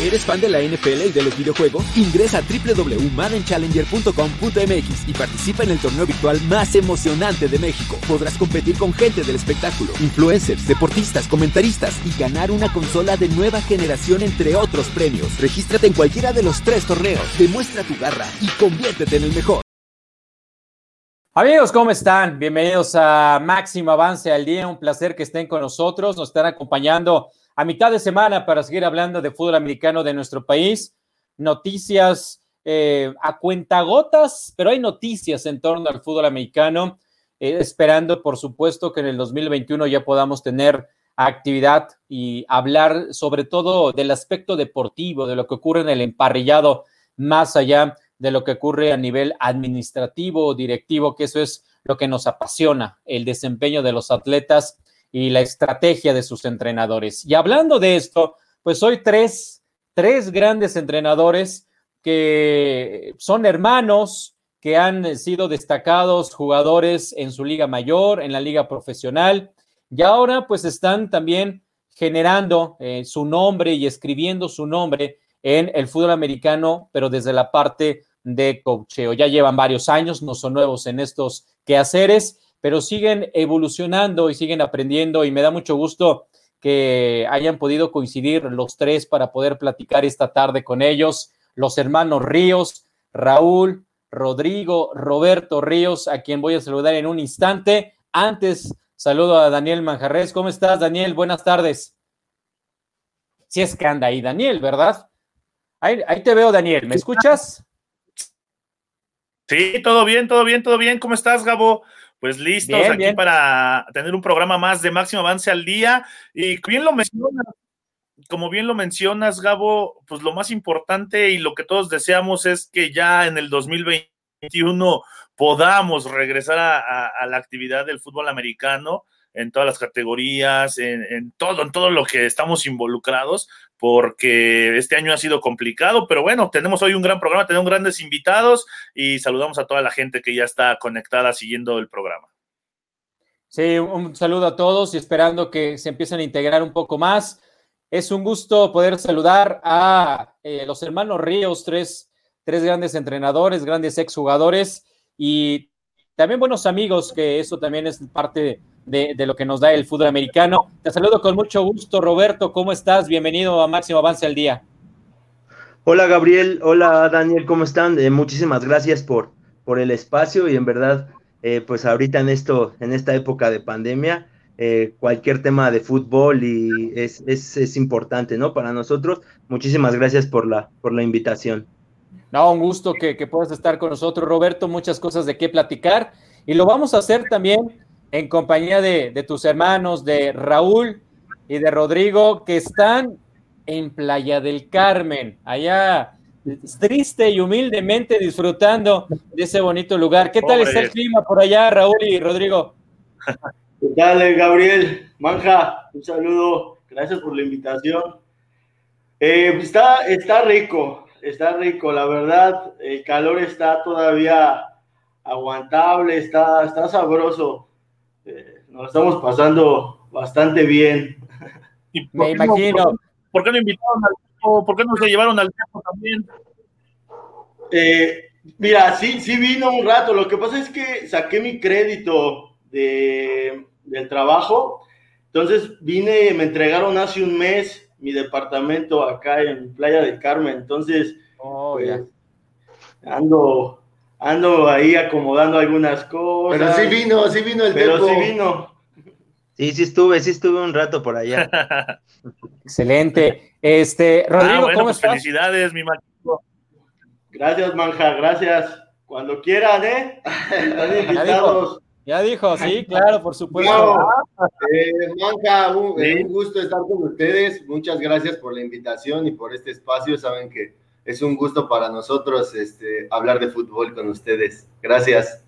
¿Eres fan de la NFL y de los videojuegos? Ingresa a www.maddenchallenger.com.mx y participa en el torneo virtual más emocionante de México. Podrás competir con gente del espectáculo, influencers, deportistas, comentaristas y ganar una consola de nueva generación entre otros premios. Regístrate en cualquiera de los tres torneos, demuestra tu garra y conviértete en el mejor. Amigos, ¿cómo están? Bienvenidos a Máximo Avance al Día. Un placer que estén con nosotros. Nos están acompañando a mitad de semana para seguir hablando de fútbol americano de nuestro país. Noticias eh, a cuentagotas, pero hay noticias en torno al fútbol americano, eh, esperando, por supuesto, que en el 2021 ya podamos tener actividad y hablar sobre todo del aspecto deportivo, de lo que ocurre en el emparrillado, más allá de lo que ocurre a nivel administrativo, directivo, que eso es lo que nos apasiona, el desempeño de los atletas y la estrategia de sus entrenadores. Y hablando de esto, pues hoy tres, tres grandes entrenadores que son hermanos, que han sido destacados jugadores en su liga mayor, en la liga profesional, y ahora pues están también generando eh, su nombre y escribiendo su nombre en el fútbol americano, pero desde la parte de cocheo. Ya llevan varios años, no son nuevos en estos quehaceres pero siguen evolucionando y siguen aprendiendo y me da mucho gusto que hayan podido coincidir los tres para poder platicar esta tarde con ellos, los hermanos Ríos, Raúl, Rodrigo, Roberto Ríos, a quien voy a saludar en un instante. Antes, saludo a Daniel Manjarres. ¿Cómo estás, Daniel? Buenas tardes. Si es que anda ahí, Daniel, ¿verdad? Ahí, ahí te veo, Daniel. ¿Me escuchas? Sí, todo bien, todo bien, todo bien. ¿Cómo estás, Gabo? Pues listos aquí para tener un programa más de máximo avance al día. Y bien lo mencionas, como bien lo mencionas, Gabo, pues lo más importante y lo que todos deseamos es que ya en el 2021 podamos regresar a, la actividad del fútbol americano en todas las categorías, en, todo, en todo lo que estamos involucrados, porque este año ha sido complicado, pero bueno, tenemos hoy un gran programa, tenemos grandes invitados y saludamos a toda la gente que ya está conectada siguiendo el programa. Sí, un saludo a todos y esperando que se empiecen a integrar un poco más. Es un gusto poder saludar a eh, los hermanos Ríos, tres, tres grandes entrenadores, grandes exjugadores y también buenos amigos, que eso también es parte de, lo que nos da el fútbol americano. Te saludo con mucho gusto, Roberto. ¿Cómo estás? Bienvenido a Máximo Avance al Día. Hola, Gabriel. Hola, Daniel. ¿Cómo están? Eh, muchísimas gracias por, por el espacio y en verdad, eh, pues ahorita en esto, en esta época de pandemia, eh, cualquier tema de fútbol y es, es, importante, ¿no? Para nosotros. Muchísimas gracias por la, por la invitación. No, un gusto que, que puedas estar con nosotros, Roberto. Muchas cosas de qué platicar. Y lo vamos a hacer también en compañía de, tus hermanos, de Raúl y de Rodrigo, que están en Playa del Carmen, allá triste y humildemente disfrutando de ese bonito lugar. ¿Qué tal está el clima por allá, Raúl y Rodrigo? ¿Qué tal, Gabriel? Manja, un saludo, gracias por la invitación. Eh, está, está rico, está rico, la verdad, el calor está todavía aguantable, está, está sabroso. Este, nos estamos pasando bastante bien. Me imagino. ¿Por qué no invitaron al tiempo? ¿Por qué no se llevaron al tiempo también? Eh, mira, sí, sí vino un rato. Lo que pasa es que saqué mi crédito de, del trabajo. Entonces vine, me entregaron hace un mes mi departamento acá en Playa del Carmen. Entonces, oh, pues, ando, ando ahí acomodando algunas cosas. Pero sí vino, sí vino el Pero sí vino. Sí, sí estuve, sí estuve un rato por allá. Excelente. Este, ah, Rodrigo, ¿cómo pues estás? Felicidades, mi macho. Gracias, Manja, gracias. Cuando quieran, ¿eh? Ya dijo, sí, claro, por supuesto. Eh, Manja, un gusto estar con ustedes. Muchas gracias por la invitación y por este espacio. Saben que es un gusto para nosotros este, hablar de fútbol con ustedes. Gracias.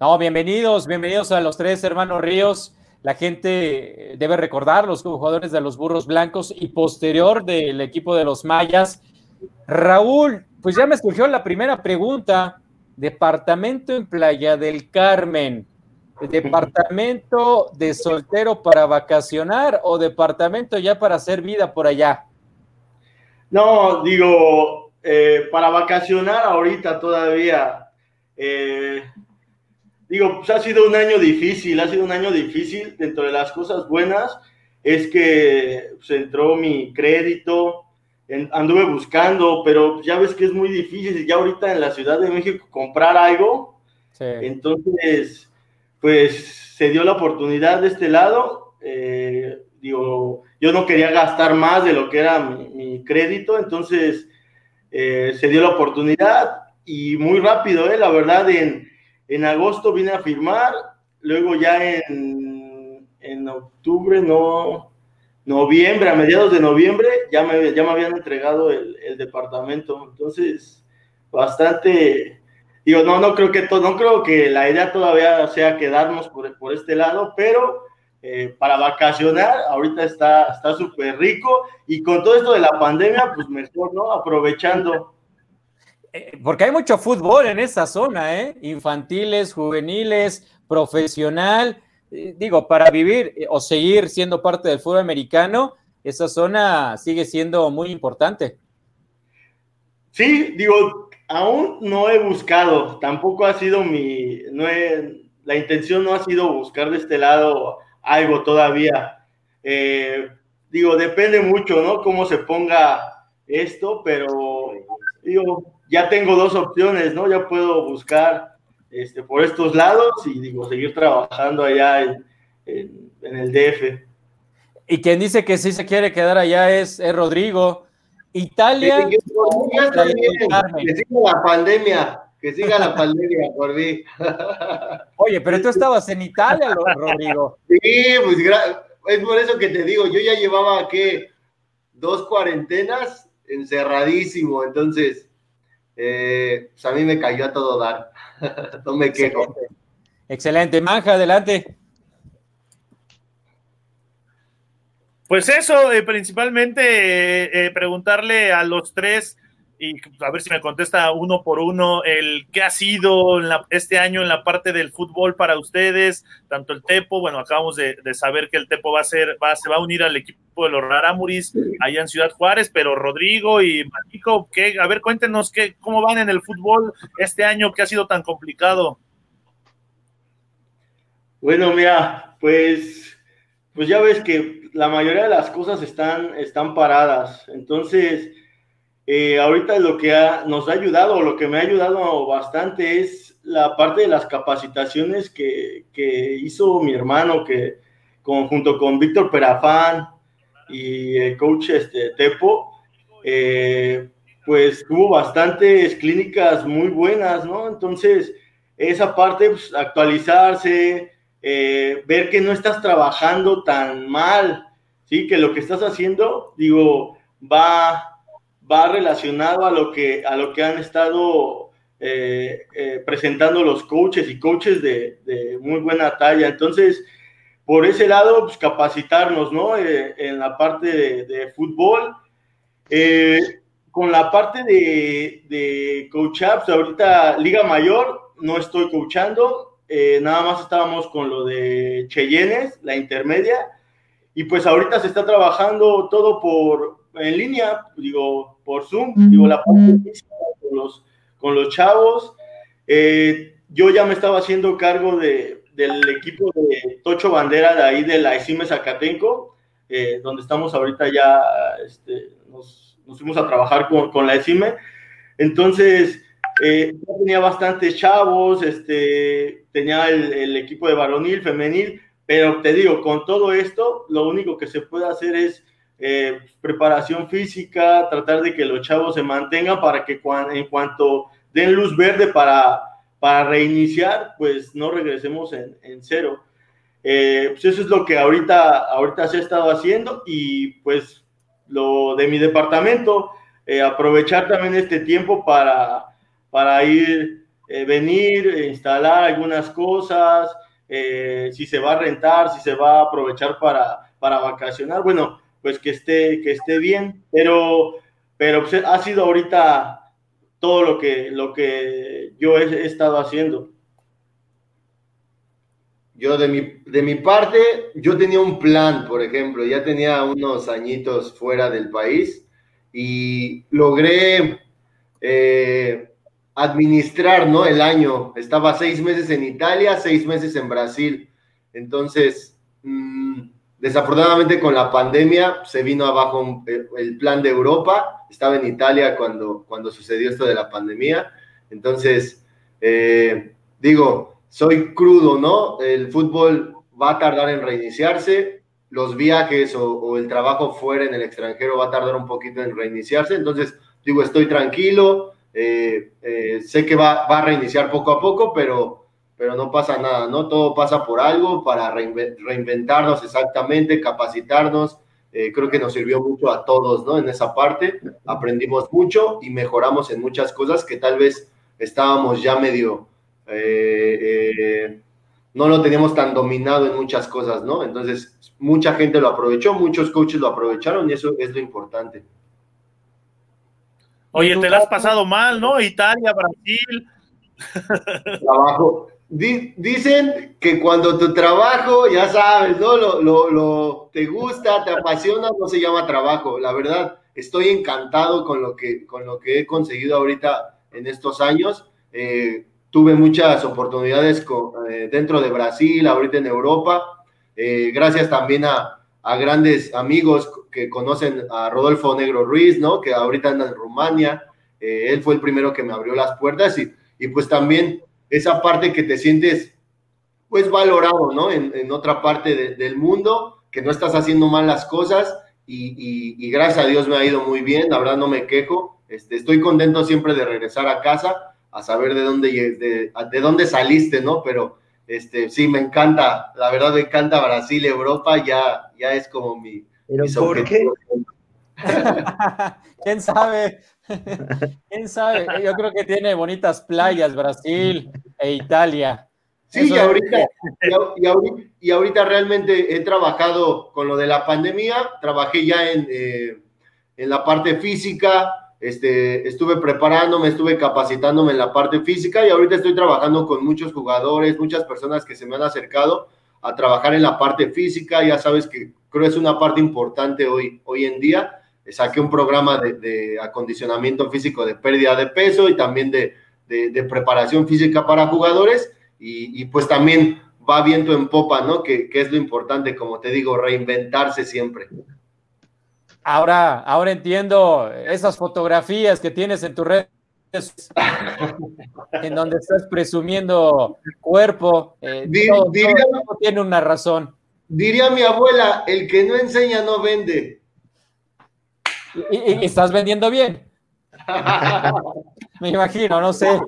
No, bienvenidos, bienvenidos a los tres hermanos Ríos. La gente debe recordar los jugadores de los Burros Blancos y posterior del equipo de los Mayas. Raúl, pues ya me escogió la primera pregunta. Departamento en Playa del Carmen. ¿Departamento de soltero para vacacionar o departamento ya para hacer vida por allá? No, digo, eh, para vacacionar ahorita todavía, eh, digo, pues ha sido un año difícil, ha sido un año difícil. Dentro de las cosas buenas es que se pues, entró mi crédito, anduve buscando, pero ya ves que es muy difícil ya ahorita en la Ciudad de México comprar algo. Entonces, pues se dio la oportunidad de este lado. Eh, digo, yo no quería gastar más de lo que era mi, crédito, entonces eh, se dio la oportunidad y muy rápido, eh, la verdad, en, en agosto vine a firmar, luego ya en, en octubre, no, noviembre, a mediados de noviembre, ya me, ya me habían entregado el, departamento. Entonces, bastante, digo, no, no creo que todo, no creo que la idea todavía sea quedarnos por, por este lado, pero eh, para vacacionar, ahorita está súper rico y con todo esto de la pandemia, pues mejor, ¿no? Aprovechando. Eh, porque hay mucho fútbol en esa zona, ¿eh? Infantiles, juveniles, profesional eh, digo, para vivir o seguir siendo parte del fútbol americano, esa zona sigue siendo muy importante. Sí, digo, aún no he buscado, tampoco ha sido mi, no la intención no ha sido buscar de este lado algo todavía. Eh, digo, depende mucho, ¿no? Cómo se ponga esto, pero digo, ya tengo dos opciones, ¿no? Ya puedo buscar este, por estos lados y digo, seguir trabajando allá en, el DF. Y quien dice que sí se quiere quedar allá es, Rodrigo. Italia. Que, siga la pandemia, que siga la pandemia por mí. Oye, pero tú estabas en Italia, Rodrigo. Sí, pues es por eso que te digo, yo ya llevaba que dos cuarentenas encerradísimo, entonces eh, pues a mí me cayó a todo dar. no me quejo. Excelente. Manja, adelante. Pues eso, eh, principalmente eh, preguntarle a los tres y a ver si me contesta uno por uno el qué ha sido este año en la parte del fútbol para ustedes, tanto el Tepo, bueno, acabamos de, saber que el Tepo va a ser, va, se va a unir al equipo de los Raramuris allá en Ciudad Juárez, pero Rodrigo y Marico, ¿qué? a ver, cuéntenos qué, cómo van en el fútbol este año que ha sido tan complicado. Bueno, mira, pues, pues ya ves que la mayoría de las cosas están, están paradas, entonces eh, ahorita lo que nos ha ayudado, lo que me ha ayudado bastante es la parte de las capacitaciones que, hizo mi hermano, que junto con Víctor Perafán y el coach este, Tepo, eh, pues tuvo bastantes clínicas muy buenas, ¿no? Entonces, esa parte, pues, actualizarse, eh, ver que no estás trabajando tan mal, ¿sí? Que lo que estás haciendo, digo, va va relacionado a lo que, a lo que han estado eh, eh, presentando los coaches y coaches de, muy buena talla. Entonces, por ese lado, pues capacitarnos, ¿no? Eh, en la parte de, fútbol. con la parte de, de coach ups, ahorita Liga Mayor, no estoy coachando, nada más estábamos con lo de Cheyennes, la intermedia, y pues ahorita se está trabajando todo por, en línea, digo, por Zoom, digo, la parte con los, con los chavos. Eh, yo ya me estaba haciendo cargo de, del equipo de Tocho Bandera de ahí de la ESIME Zacatenco, eh, donde estamos ahorita ya, este, nos, nos, fuimos a trabajar con, con la ESIME. Entonces, eh, tenía bastantes chavos, este, tenía el, el, equipo de varonil, femenil, pero te digo, con todo esto, lo único que se puede hacer es eh, preparación física, tratar de que los chavos se mantengan para que en cuanto den luz verde para, para reiniciar, pues no regresemos en, cero. Eh, pues eso es lo que ahorita, ahorita se ha estado haciendo y pues lo de mi departamento, eh, aprovechar también este tiempo para, para ir, venir, instalar algunas cosas, si se va a rentar, si se va a aprovechar para, para vacacionar. Bueno, pues que esté, que esté bien, pero, pero pues, ha sido ahorita todo lo que, lo que yo he, estado haciendo. Yo de mi, de mi parte, yo tenía un plan, por ejemplo, ya tenía unos añitos fuera del país y logré eh, administrar ¿no? el año. Estaba seis meses en Italia, seis meses en Brasil. Entonces, mm, desafortunadamente con la pandemia se vino abajo el, plan de Europa. Estaba en Italia cuando, cuando sucedió esto de la pandemia. Entonces, eh, digo, soy crudo, ¿no? El fútbol va a tardar en reiniciarse. Los viajes o el trabajo fuera en el extranjero va a tardar un poquito en reiniciarse. Entonces, digo, estoy tranquilo, eh, eh, sé que va, a reiniciar poco a poco, pero, pero no pasa nada, ¿no? Todo pasa por algo para reinventarnos exactamente, capacitarnos. Eh, creo que nos sirvió mucho a todos, ¿no? En esa parte aprendimos mucho y mejoramos en muchas cosas que tal vez estábamos ya medio, no lo teníamos tan dominado en muchas cosas, ¿no? Entonces, mucha gente lo aprovechó, muchos coaches lo aprovecharon y eso es lo importante. Oye, te la has pasado mal, ¿no? Italia, Brasil. Trabajo. Dicen que cuando tu trabajo, ya sabes, ¿no? Lo, lo, te gusta, te apasiona, no se llama trabajo. La verdad, estoy encantado con lo que, con lo que he conseguido ahorita en estos años. Eh, tuve muchas oportunidades eh, dentro de Brasil, ahorita en Europa. Eh, gracias también a, a grandes amigos que conocen a Rodolfo Negro Ruiz, ¿no? Que ahorita anda en Rumania. Eh, él fue el primero que me abrió las puertas y, y, pues también esa parte que te sientes pues valorado, ¿no? En, otra parte del mundo, que no estás haciendo mal las cosas y, y, gracias a Dios me ha ido muy bien, la verdad no me quejo. Este, estoy contento siempre de regresar a casa, a saber de dónde, de, de dónde saliste, ¿no? Pero este, sí, me encanta, la verdad me encanta Brasil, Europa, ya, ya es como mi... ¿Pero por qué? ¿Quién sabe? ¿Quién sabe? Yo creo que tiene bonitas playas Brasil e Italia. Sí, y ahorita, y, ahorita, realmente he trabajado con lo de la pandemia, trabajé ya en, eh, en la parte física, este, estuve preparándome, estuve capacitándome en la parte física y ahorita estoy trabajando con muchos jugadores, muchas personas que se me han acercado a trabajar en la parte física. Ya sabes que creo es una parte importante hoy, hoy en día. Saqué un programa de, acondicionamiento físico de pérdida de peso y también de, preparación física para jugadores y, pues también va viento en popa, ¿no? Que, que es lo importante, como te digo, reinventarse siempre. Ahora, ahora entiendo esas fotografías que tienes en tus redes en donde estás presumiendo cuerpo, eh, tiene una razón. Diría mi abuela, el que no enseña no vende. Y, estás vendiendo bien. Me imagino, no sé.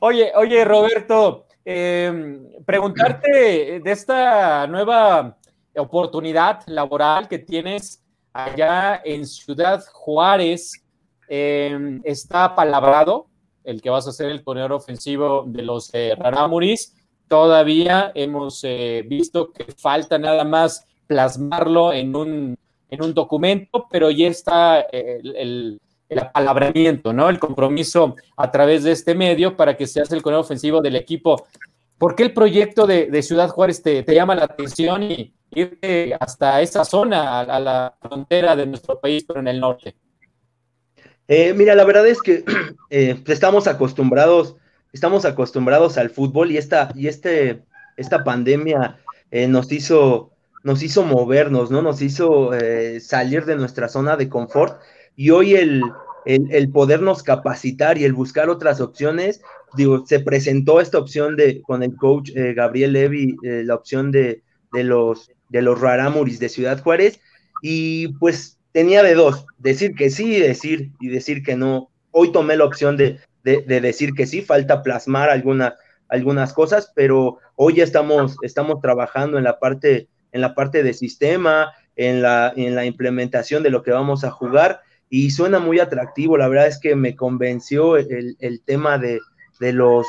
Oye, oye, Roberto, em, preguntarte de esta nueva oportunidad laboral que tienes allá en Ciudad Juárez em, está palabrado el que vas a ser el corredor ofensivo de los eh. Todavía hemos eh, visto que falta nada más plasmarlo en un, en un documento, pero ya está eh, el, el, apalabramiento, ¿no? El compromiso a través de este medio para que seas el corredor ofensivo del equipo. ¿Por qué el proyecto de, Ciudad Juárez te, te llama la atención y, ir hasta esa zona, a, la frontera de nuestro país, pero en el norte? Eh, mira, la verdad es que eh, estamos acostumbrados, estamos acostumbrados al fútbol y esta, y este, esta pandemia eh, nos hizo, nos hizo movernos, ¿no? Nos hizo salir de nuestra zona de confort y hoy el, el, podernos capacitar y el buscar otras opciones, digo, se presentó esta opción de con el coach Gabriel Levy, la opción de, de los de los Raramuris de Ciudad Juárez, y pues tenía de dos, decir que sí y decir, y decir que no. Hoy tomé la opción de, decir que sí, falta plasmar alguna, algunas cosas, pero hoy ya estamos, estamos trabajando en la parte, en la parte de sistema, en la, en la implementación de lo que vamos a jugar, y suena muy atractivo, la verdad es que me convenció el, el tema de, de, los,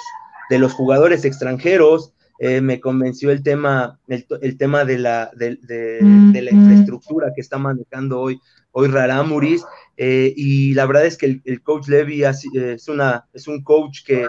de los jugadores extranjeros, eh, me convenció el tema, el, tema de la, de, la infraestructura que está manejando hoy, hoy Raramuris, eh, y la verdad es que el, coach Levy es, una, es un coach que,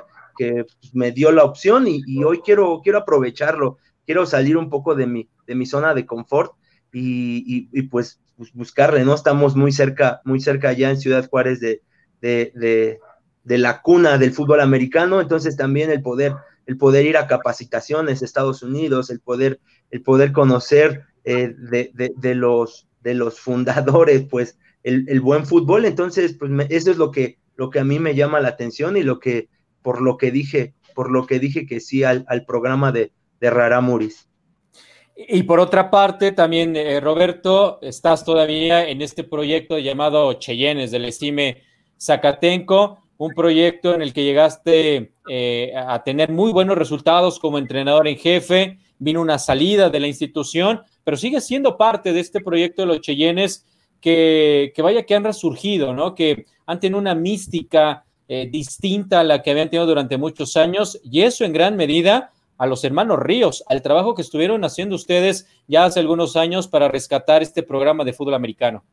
me dio la opción y, hoy quiero, quiero aprovecharlo, quiero salir un poco de mi, de mi zona de confort y, pues, pues, buscarle, ¿no? Estamos muy cerca, muy cerca ya en Ciudad Juárez de, de, de, la cuna del fútbol americano, entonces también el poder, el poder ir a capacitaciones Estados Unidos, el poder, el poder conocer eh, de, los, de los fundadores, pues, el, buen fútbol, entonces, pues eso es lo que, lo que a mí me llama la atención y lo que, por lo que dije, por lo que dije que sí al programa de, de Raramuris. Y por otra parte, también, eh, Roberto, estás todavía en este proyecto llamado Cheyennes del Estime Zacatenco, un proyecto en el que llegaste eh, a tener muy buenos resultados como entrenador en jefe, vino una salida de la institución, pero sigue siendo parte de este proyecto de los Cheyennes que, vaya que han resurgido, ¿no? Que han tenido una mística eh, distinta a la que habían tenido durante muchos años y eso en gran medida a los hermanos Ríos, al trabajo que estuvieron haciendo ustedes ya hace algunos años para rescatar este programa de fútbol americano.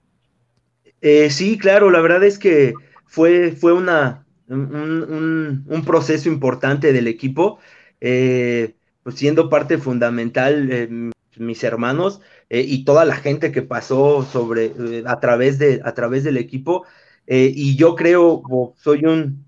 Eh, sí, claro, la verdad es que fue, fue una, un, proceso importante del equipo, eh, pues siendo parte fundamental eh, mis hermanos y toda la gente que pasó sobre, a, través de, a través del equipo. y yo creo, soy un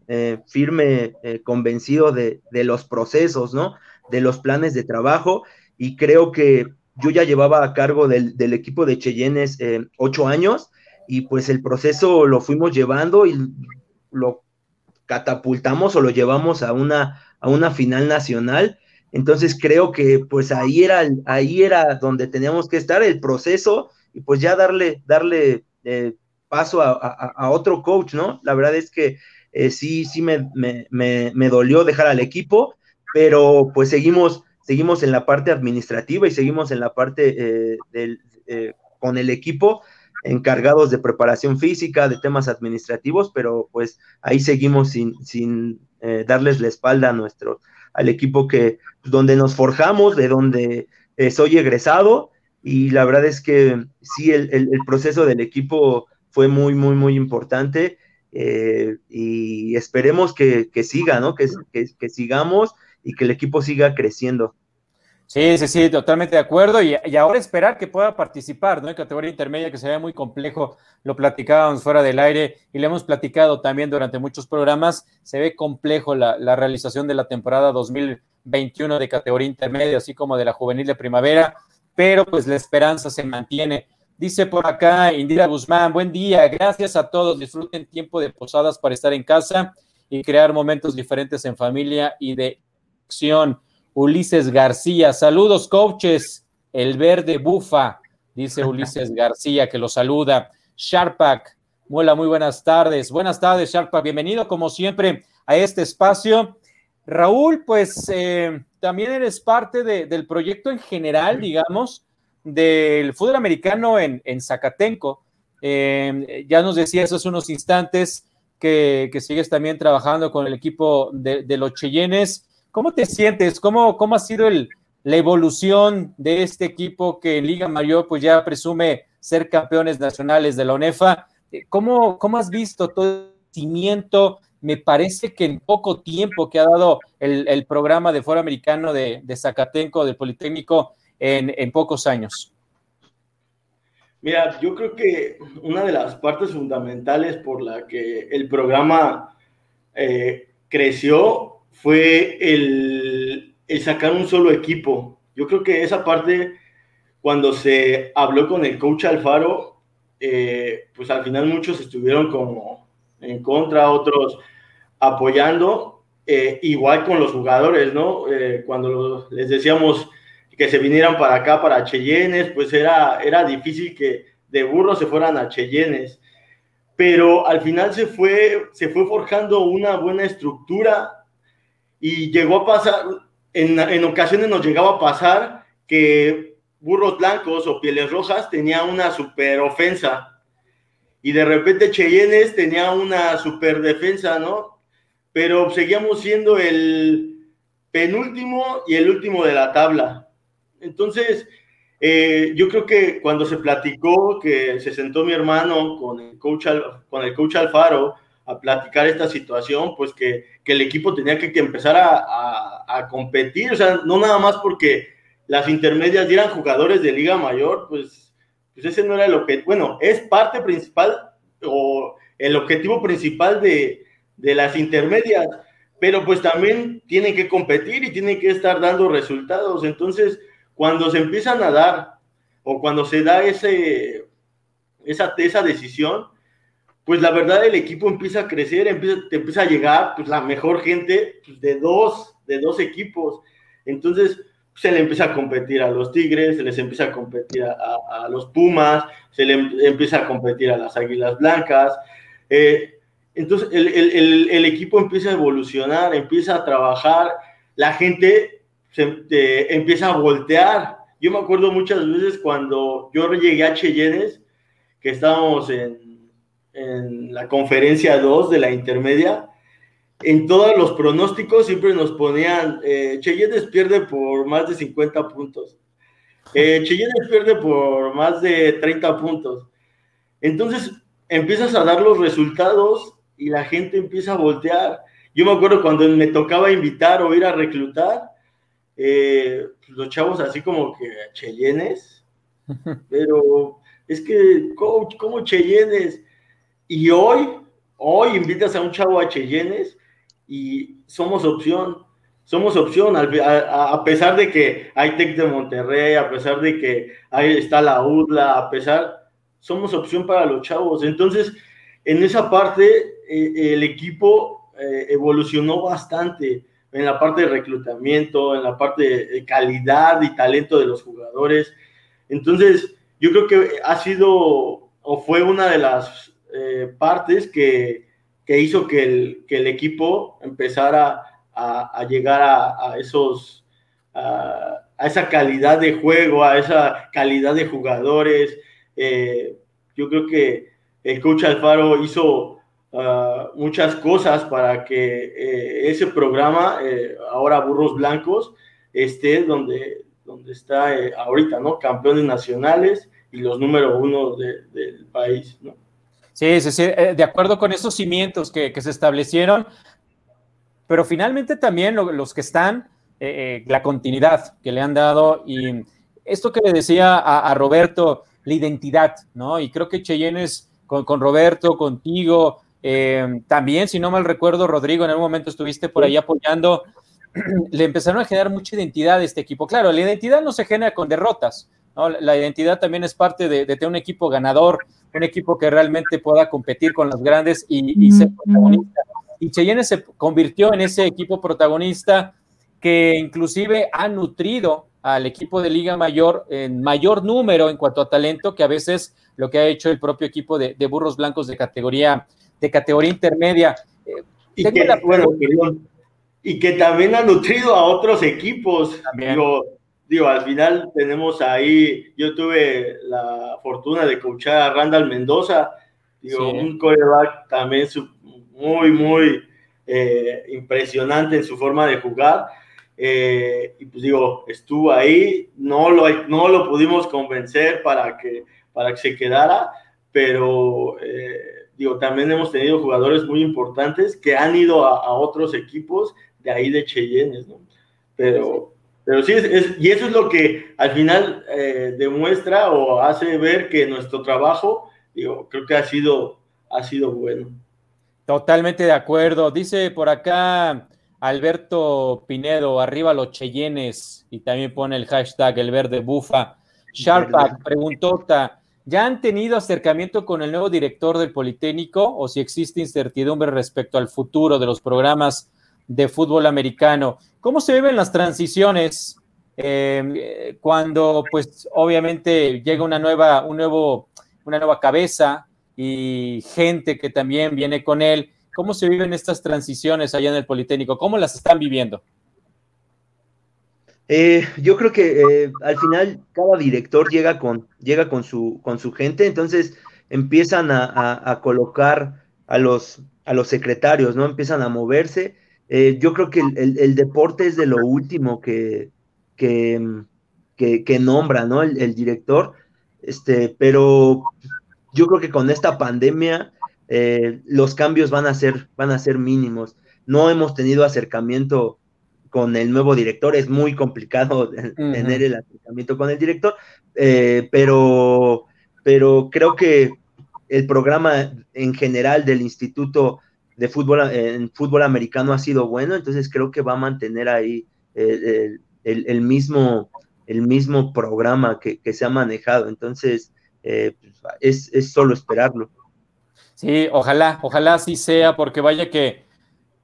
firme convencido de, de, los procesos, ¿no? De los planes de trabajo y creo que yo ya llevaba a cargo del, equipo de Cheyennes eh, ocho años y pues el proceso lo fuimos llevando y lo catapultamos o lo llevamos a una, a una final nacional. Entonces creo que pues ahí era, ahí era donde teníamos que estar, el proceso y pues ya darle, darle eh, paso a, otro coach, ¿no? La verdad es que eh, sí, sí me, me, dolió dejar al equipo, pero pues seguimos, seguimos en la parte administrativa y seguimos en la parte eh, del, eh, con el equipo encargados de preparación física, de temas administrativos, pero pues ahí seguimos sin, sin eh, darles la espalda a nuestro, al equipo que, donde nos forjamos, de donde soy egresado, y la verdad es que sí, el, el, proceso del equipo fue muy, muy, muy importante, y esperemos que, que siga, ¿no? Que, que sigamos y que el equipo siga creciendo. Sí, sí, sí, totalmente de acuerdo. Y, ahora esperar que pueda participar, ¿no? En categoría intermedia, que se ve muy complejo, lo platicábamos fuera del aire y le hemos platicado también durante muchos programas. Se ve complejo la, la realización de la temporada 2021 de categoría intermedia, así como de la juvenil de primavera, pero pues la esperanza se mantiene. Dice por acá Indira Guzmán, buen día, gracias a todos, disfruten tiempo de posadas para estar en casa y crear momentos diferentes en familia y de Ulises García. Saludos, coaches. El verde bufa, dice Ulises García, que lo saluda. Sharpak, hola, muy buenas tardes. Buenas tardes, Sharpak. Bienvenido, como siempre, a este espacio. Raúl, pues eh, también eres parte del proyecto en general, digamos, del fútbol americano en, Zacatenco. Eh, ya nos decías hace unos instantes que, sigues también trabajando con el equipo de, de los Cheyennes. ¿Cómo te sientes? ¿Cómo, cómo ha sido el, la evolución de este equipo que en Liga Mayor pues ya presume ser campeones nacionales de la ONEFA? Eh, ¿Cómo, cómo has visto todo el cimiento? Me parece que en poco tiempo que ha dado el, programa de Foro Americano de, de Zacatenco, del Politécnico, en, pocos años. Mira, yo creo que una de las partes fundamentales por la que el programa eh, creció fue el, sacar un solo equipo. Yo creo que esa parte, cuando se habló con el coach Alfaro, eh, pues al final muchos estuvieron como en contra, otros apoyando, eh, igual con los jugadores, ¿no? Eh, cuando les decíamos que se vinieran para acá, para Cheyennes, pues era, era difícil que de burros se fueran a Cheyennes. Pero al final se fue, se fue forjando una buena estructura y llegó a pasar, en, en ocasiones nos llegaba a pasar que burros blancos o pieles rojas tenía una super ofensa y de repente Cheyennes tenía una super defensa, ¿no? Pero seguíamos siendo el penúltimo y el último de la tabla. Entonces, eh, yo creo que cuando se platicó que se sentó mi hermano con el coach, con el coach Alfaro, a platicar esta situación, pues que, que el equipo tenía que, empezar a, a, competir, o sea, no nada más porque las intermedias dieran jugadores de Liga Mayor, pues pues ese no era el objetivo, bueno, es parte principal o el objetivo principal de, de las intermedias, pero pues también tienen que competir y tienen que estar dando resultados. Entonces, cuando se empiezan a dar o cuando se da ese, esa, esa decisión, pues la verdad el equipo empieza a crecer, empieza, te empieza a llegar pues, la mejor gente pues, de, dos, de dos equipos. Entonces se le empieza a competir a los Tigres, se les empieza a competir a, los Pumas, se le empieza a competir a las Águilas Blancas. Eh, entonces el, el, el, equipo empieza a evolucionar, empieza a trabajar, la gente se, empieza a voltear. Yo me acuerdo muchas veces cuando yo llegué a Cheyennes, que estábamos en, en la conferencia 2 de la intermedia, en todos los pronósticos siempre nos ponían, eh, Cheyennes pierde por más de 50 puntos, eh, Cheyennes pierde por más de 30 puntos. Entonces empiezas a dar los resultados y la gente empieza a voltear. Yo me acuerdo cuando me tocaba invitar o ir a reclutar, eh, los chavos así como que Cheyennes, pero es que, coach, ¿cómo Cheyennes? Y hoy, hoy invitas a un chavo a Cheyennes y somos opción, somos opción, a, pesar de que hay Tec de Monterrey, a pesar de que ahí está la UDLA, a pesar, somos opción para los chavos. Entonces, en esa parte, eh, el equipo eh, evolucionó bastante en la parte de reclutamiento, en la parte de calidad y talento de los jugadores. Entonces, yo creo que ha sido o fue una de las eh, partes que, que, hizo que el, que el equipo empezara a, llegar a, esos, a, esa calidad de juego, a esa calidad de jugadores. Eh, yo creo que el coach Alfaro hizo uh, muchas cosas para que eh, ese programa, ahora Burros Blancos, esté donde, donde está ahorita, ¿no? Campeones nacionales y los número uno de, del país, ¿no? Sí, sí, sí, de acuerdo con esos cimientos que, que se establecieron, pero finalmente también lo, los que están, la continuidad que le han dado y esto que le decía a, a Roberto, la identidad, ¿no? Y creo que Cheyennes con, con Roberto, contigo, eh, también, si no mal recuerdo, Rodrigo, en algún momento estuviste por ahí apoyando, le empezaron a generar mucha identidad a este equipo. Claro, la identidad no se genera con derrotas, ¿no? La identidad también es parte de, de tener un equipo ganador, un equipo que realmente pueda competir con los grandes y, y ser protagonista. Y Cheyenne se convirtió en ese equipo protagonista que inclusive ha nutrido al equipo de Liga Mayor en mayor número en cuanto a talento que a veces lo que ha hecho el propio equipo de, de burros blancos de categoría, de categoría intermedia. Eh, y, que, bueno, y, que, también ha nutrido a otros equipos. Digo, digo, al final tenemos ahí, yo tuve la fortuna de coachar a Randall Mendoza, digo, un coreback también muy, muy eh, impresionante en su forma de jugar eh, y pues digo, estuvo ahí, no lo, no lo pudimos convencer para que, para que se quedara, pero eh, digo, también hemos tenido jugadores muy importantes que han ido a, otros equipos de ahí de Cheyennes, ¿no? Pero, pero sí, es, y eso es lo que al final eh, demuestra o hace ver que nuestro trabajo, digo, creo que ha sido, ha sido bueno. Totalmente de acuerdo. Dice por acá Alberto Pinedo, arriba los Cheyennes, y también pone el hashtag el verde bufa. Sharpak preguntó, ¿ya han tenido acercamiento con el nuevo director del Politécnico o si existe incertidumbre respecto al futuro de los programas de fútbol americano? ¿Cómo se viven las transiciones eh, cuando, pues, obviamente llega una nueva, un nuevo, una nueva cabeza y gente que también viene con él? ¿Cómo se viven estas transiciones allá en el Politécnico? ¿Cómo las están viviendo? Eh, yo creo que eh, al final cada director llega con, llega con su, con su gente, entonces empiezan a, colocar a los, a los secretarios, ¿no? Empiezan a moverse. Eh, yo creo que el, deporte es de lo último que, que, que, nombra, ¿no? El, el, director. Este, pero yo creo que con esta pandemia eh, los cambios van a, ser, van a ser mínimos. No hemos tenido acercamiento con el nuevo director, es muy complicado tener el acercamiento con el director, eh, pero pero creo que el programa en general del Instituto de Fútbol en fútbol americano ha sido bueno, entonces creo que va a mantener ahí el, el, mismo, el mismo programa que, que, se ha manejado. Entonces, eh, es, es, solo esperarlo. Sí, ojalá, ojalá sí sea, porque vaya que,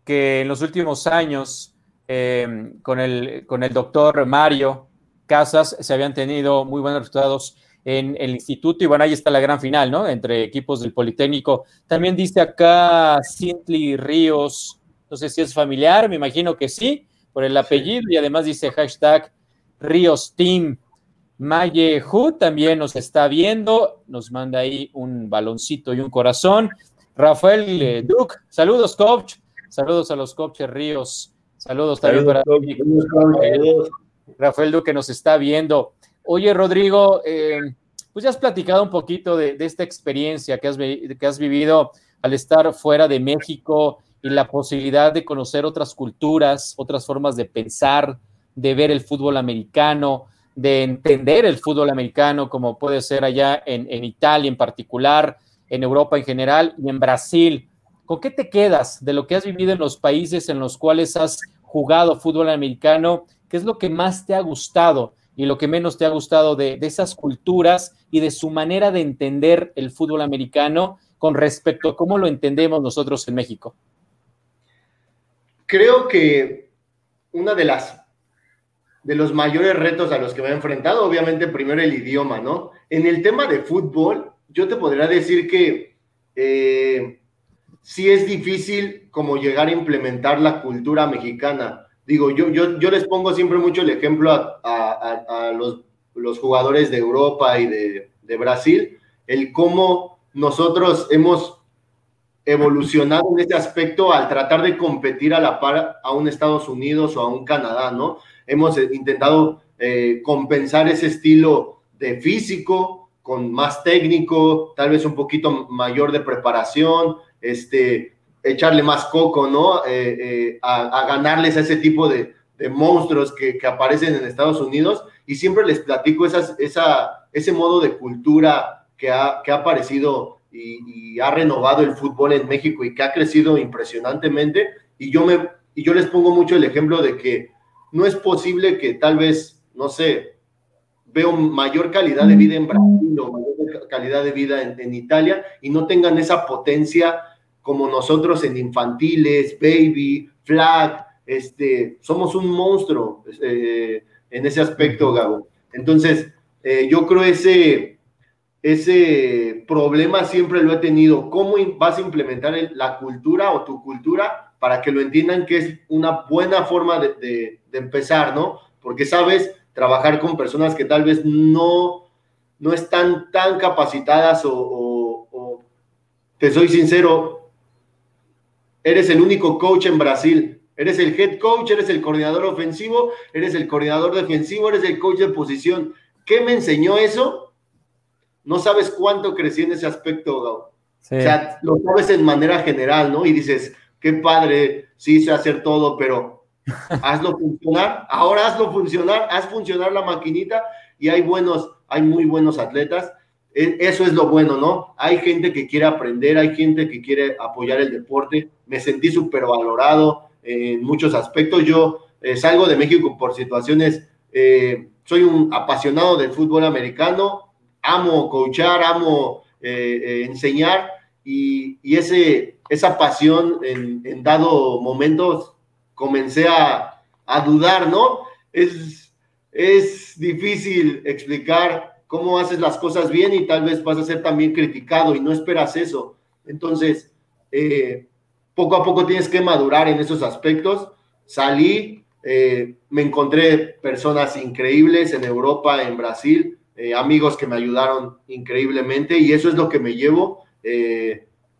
que en los últimos años, eh, con, el, con el doctor Mario Casas, se habían tenido muy buenos resultados en el instituto y bueno, ahí está la gran final, ¿no? Entre equipos del Politécnico. También dice acá Cintley Ríos, no sé si es familiar, me imagino que sí, por el apellido y además dice hashtag Ríos Team. Maye Hu también nos está viendo, nos manda ahí un baloncito y un corazón. Rafael Duke, saludos coach, saludos a los coaches Ríos, saludos también para Rafael Duque nos está viendo. Oye, Rodrigo, eh, pues ya has platicado un poquito de, esta experiencia que has, que has, vivido al estar fuera de México y la posibilidad de conocer otras culturas, otras formas de pensar, de ver el fútbol americano, de entender el fútbol americano, como puede ser allá en, en Italia en particular, en Europa en general y en Brasil. ¿Con qué te quedas de lo que has vivido en los países en los cuales has jugado fútbol americano? ¿Qué es lo que más te ha gustado? Y lo que menos te ha gustado de, esas culturas y de su manera de entender el fútbol americano con respecto a cómo lo entendemos nosotros en México? Creo que una de las de los mayores retos a los que me he enfrentado, obviamente primero el idioma, ¿no? En el tema de fútbol, yo te podría decir que eh, sí es difícil como llegar a implementar la cultura mexicana digo, yo, yo, yo les pongo siempre mucho el ejemplo a, los, jugadores de Europa y de, Brasil, el cómo nosotros hemos evolucionado en este aspecto al tratar de competir a la par a un Estados Unidos o a un Canadá, ¿no? Hemos intentado eh, compensar ese estilo de físico con más técnico, tal vez un poquito mayor de preparación, este, echarle más coco, ¿no? Eh, eh, a, ganarles a ese tipo de, monstruos que, aparecen en Estados Unidos y siempre les platico esas, esa, ese modo de cultura que ha, que ha aparecido y, ha renovado el fútbol en México y que ha crecido impresionantemente y yo, me, y yo les pongo mucho el ejemplo de que no es posible que tal vez, no sé, veo mayor calidad de vida en Brasil o mayor calidad de vida en, en Italia y no tengan esa potencia como nosotros en infantiles, baby, flag, este, somos un monstruo eh, en ese aspecto, Gabo. Entonces, eh, yo creo ese, ese problema siempre lo he tenido. ¿Cómo vas a implementar la cultura o tu cultura para que lo entiendan que es una buena forma de, empezar, ¿no? Porque sabes trabajar con personas que tal vez no, no están tan capacitadas o te soy sincero, Eres el único coach en Brasil. Eres el head coach, eres el coordinador ofensivo, eres el coordinador defensivo, eres el coach de posición. ¿Qué me enseñó eso? No sabes cuánto crecí en ese aspecto, Gau. O sea, lo sabes en manera general, ¿no? Y dices, qué padre, sí sé hacer todo, pero hazlo funcionar. Ahora hazlo funcionar, haz funcionar la maquinita y hay buenos, hay muy buenos atletas eso es lo bueno, ¿no? Hay gente que quiere aprender, hay gente que quiere apoyar el deporte. Me sentí súper valorado en muchos aspectos. Yo eh, salgo de México por situaciones, eh, soy un apasionado del fútbol americano, amo coachar, amo eh, enseñar y, ese, esa pasión en, en dado momentos comencé a, a dudar, ¿no? Es, es difícil explicar cómo haces las cosas bien y tal vez vas a ser también criticado y no esperas eso. Entonces, eh, poco a poco tienes que madurar en esos aspectos. Salí, eh, me encontré personas increíbles en Europa, en Brasil, eh, amigos que me ayudaron increíblemente y eso es lo que me llevo,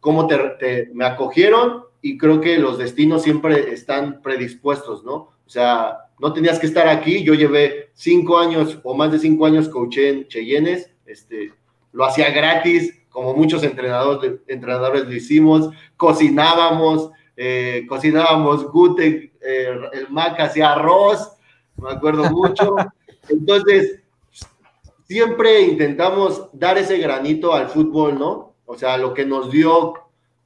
cómo te, me acogieron y creo que los destinos siempre están predispuestos, ¿no? O sea, no tenías que estar aquí. Yo llevé cinco años o más de cinco años coaché en Cheyennes. Este, lo hacía gratis, como muchos entrenadores, entrenadores lo hicimos. Cocinábamos, eh, cocinábamos gute, eh, el Mac hacía arroz, me acuerdo mucho. Entonces, siempre intentamos dar ese granito al fútbol, ¿no? O sea, lo que nos dio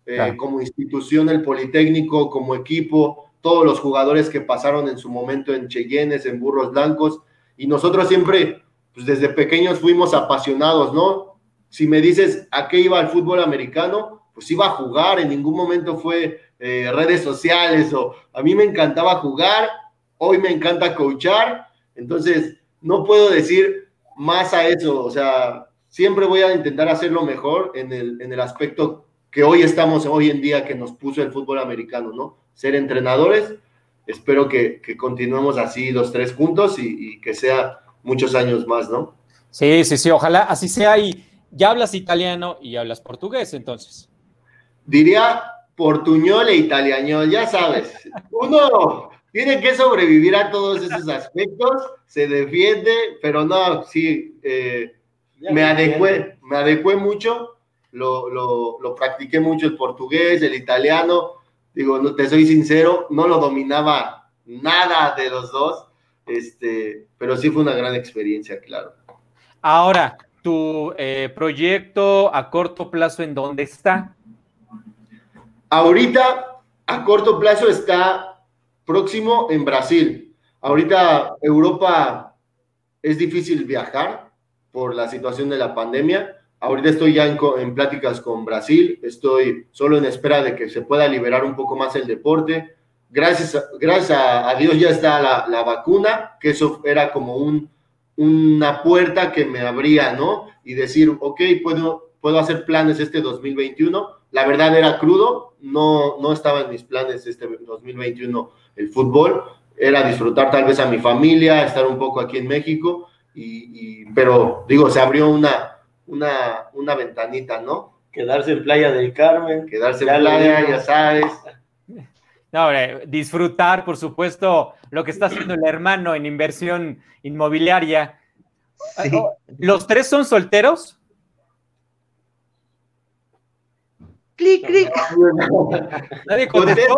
eh, como institución el Politécnico, como equipo, todos los jugadores que pasaron en su momento en Cheyennes, en Burros Blancos, y nosotros siempre, pues desde pequeños fuimos apasionados, ¿no? Si me dices a qué iba el fútbol americano, pues iba a jugar, en ningún momento fue eh, redes sociales o a mí me encantaba jugar, hoy me encanta coachar, entonces no puedo decir más a eso, o sea, siempre voy a intentar hacerlo mejor en el, en el aspecto que hoy estamos, hoy en día, que nos puso el fútbol americano, ¿no? Ser entrenadores, espero que, continuemos así los tres juntos y, que sea muchos años más, ¿no? Sí, sí, sí, ojalá así sea y ya hablas italiano y hablas portugués entonces. Diría portuñol e italiano, ya sabes, uno tiene que sobrevivir a todos esos aspectos, se defiende, pero no, sí, eh, me adecué, me adecué mucho, lo, lo, practiqué mucho el portugués, el italiano, digo, no, te soy sincero, no lo dominaba nada de los dos, este, pero sí fue una gran experiencia, claro. Ahora, tu eh, proyecto a corto plazo, ¿en dónde está? Ahorita, a corto plazo está próximo en Brasil. Ahorita Europa es difícil viajar por la situación de la pandemia. Ahorita estoy ya en, pláticas con Brasil, estoy solo en espera de que se pueda liberar un poco más el deporte. Gracias, gracias a, Dios ya está la, vacuna, que eso era como un, una puerta que me abría, ¿no? Y decir, ok, puedo, puedo hacer planes este 2021. La verdad era crudo, no, no estaba en mis planes este 2021 el fútbol, era disfrutar tal vez a mi familia, estar un poco aquí en México, y, pero digo, se abrió una, una, una ventanita, ¿no? Quedarse en Playa del Carmen. Quedarse en Playa, ya sabes. No, disfrutar, por supuesto, lo que está haciendo el hermano en inversión inmobiliaria. ¿Los tres son solteros? Clic, clic. Nadie contestó.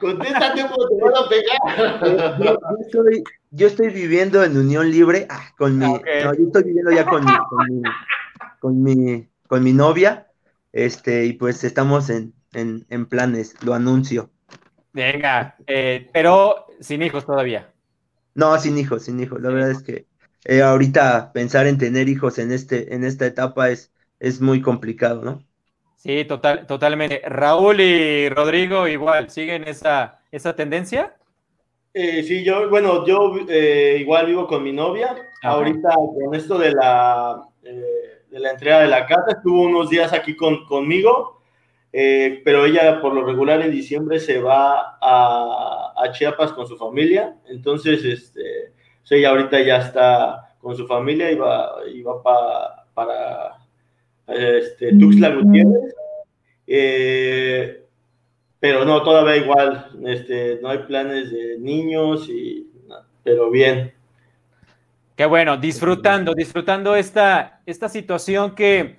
Contéstate porque te van a pegar. Yo, estoy, yo, estoy, viviendo en unión libre ah, con mi. Ah, no, yo estoy viviendo ya con mi, con mi, con mi, novia. Este, y pues estamos en, en, en planes, lo anuncio. Venga, eh, pero sin hijos todavía. No, sin hijos, sin hijos. La verdad es que eh, ahorita pensar en tener hijos en este, en esta etapa es, es muy complicado, ¿no? Sí, total, totalmente. Raúl y Rodrigo igual, ¿siguen esa, esa tendencia? Eh, sí, yo, bueno, yo eh, igual vivo con mi novia. Ahorita con esto de la, eh, de la entrega de la casa, estuvo unos días aquí con, conmigo, pero ella por lo regular en diciembre se va a, a Chiapas con su familia. Entonces, este, ella ahorita ya está con su familia y va, y va para este, Tuxtla Gutiérrez. Eh, pero no, todavía igual, este, no hay planes de niños, y, pero bien. Qué bueno, disfrutando, disfrutando esta, esta situación que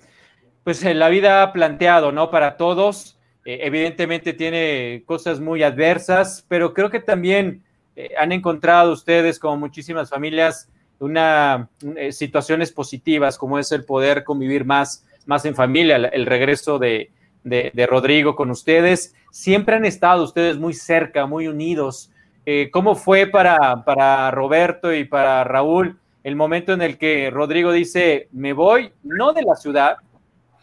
pues la vida ha planteado, ¿no? Para todos. Eh, evidentemente tiene cosas muy adversas, pero creo que también eh, han encontrado ustedes, como muchísimas familias, una situaciones positivas, como es el poder convivir más más en familia, el regreso de, Rodrigo con ustedes. Siempre han estado ustedes muy cerca, muy unidos. Eh, ¿Cómo fue para, para Roberto y para Raúl el momento en el que Rodrigo dice, me voy, no de la ciudad,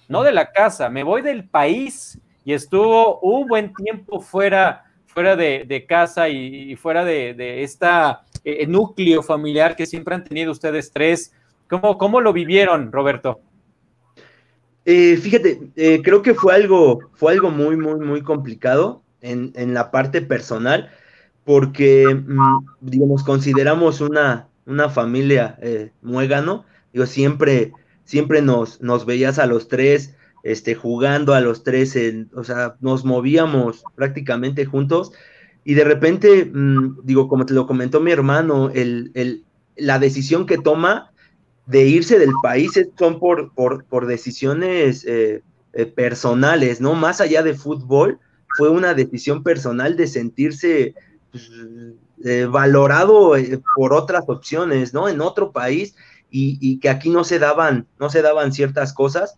no de la casa, me voy del país y estuvo un buen tiempo fuera, fuera de, casa y, fuera de, de esta eh, núcleo familiar que siempre han tenido ustedes tres. ¿Cómo, cómo lo vivieron, Roberto? Eh, fíjate, eh, creo que fue algo, fue algo muy, muy, muy complicado en, la parte personal, porque, mm, digamos, consideramos una, una familia eh, muégano, digo, siempre, siempre nos, nos veías a los tres, este, jugando a los tres, o sea, nos movíamos prácticamente juntos, y de repente, mm, digo, como te lo comentó mi hermano, el, el, la decisión que toma de irse del país son por, por, decisiones eh, eh, personales, ¿no? Más allá de fútbol, fue una decisión personal de sentirse pues, eh, valorado por otras opciones, ¿no? En otro país y, que aquí no se daban, no se daban ciertas cosas.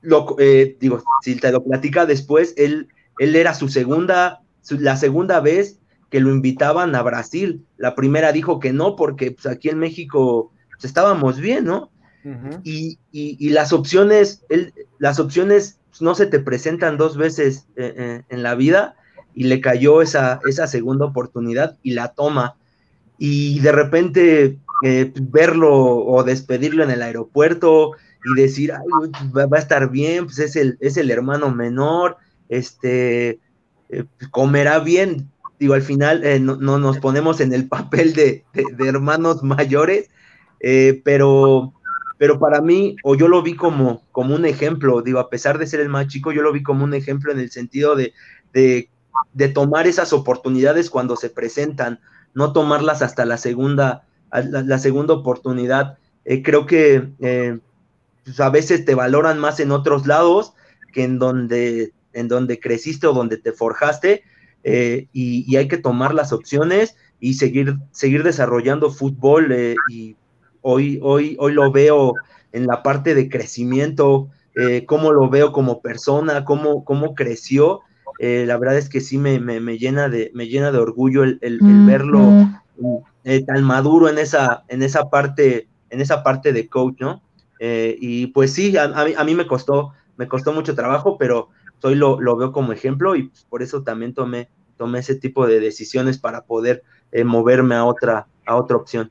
Lo, digo, si te lo platica después, él, él era su segunda, la segunda vez que lo invitaban a Brasil. La primera dijo que no, porque pues, aquí en México pues, estábamos bien, ¿no? y, y, las opciones, las opciones pues, no se te presentan dos veces eh, en la vida y le cayó esa, esa segunda oportunidad y la toma. Y de repente eh, verlo o despedirlo en el aeropuerto y decir, va, a estar bien, pues es el, es el hermano menor, este, eh, comerá bien. Digo, al final eh, no, nos ponemos en el papel de, hermanos mayores, pero, pero para mí, o yo lo vi como, como un ejemplo, digo, a pesar de ser el más chico, yo lo vi como un ejemplo en el sentido de, de tomar esas oportunidades cuando se presentan, no tomarlas hasta la segunda, la, segunda oportunidad. Eh, creo que eh, pues, a veces te valoran más en otros lados que en donde, en donde creciste o donde te forjaste eh, y, hay que tomar las opciones y seguir, seguir desarrollando fútbol y hoy, hoy, hoy lo veo en la parte de crecimiento, cómo lo veo como persona, cómo, cómo creció eh, la verdad es que sí me, llena, de, me llena de orgullo el, verlo eh, tan maduro en esa, en esa parte, en esa parte de coach, ¿no? Eh, y pues sí, a, a, mí, me costó, me costó mucho trabajo, pero hoy lo, veo como ejemplo y por eso también tomé, tomé ese tipo de decisiones para poder moverme a otra, a otra opción.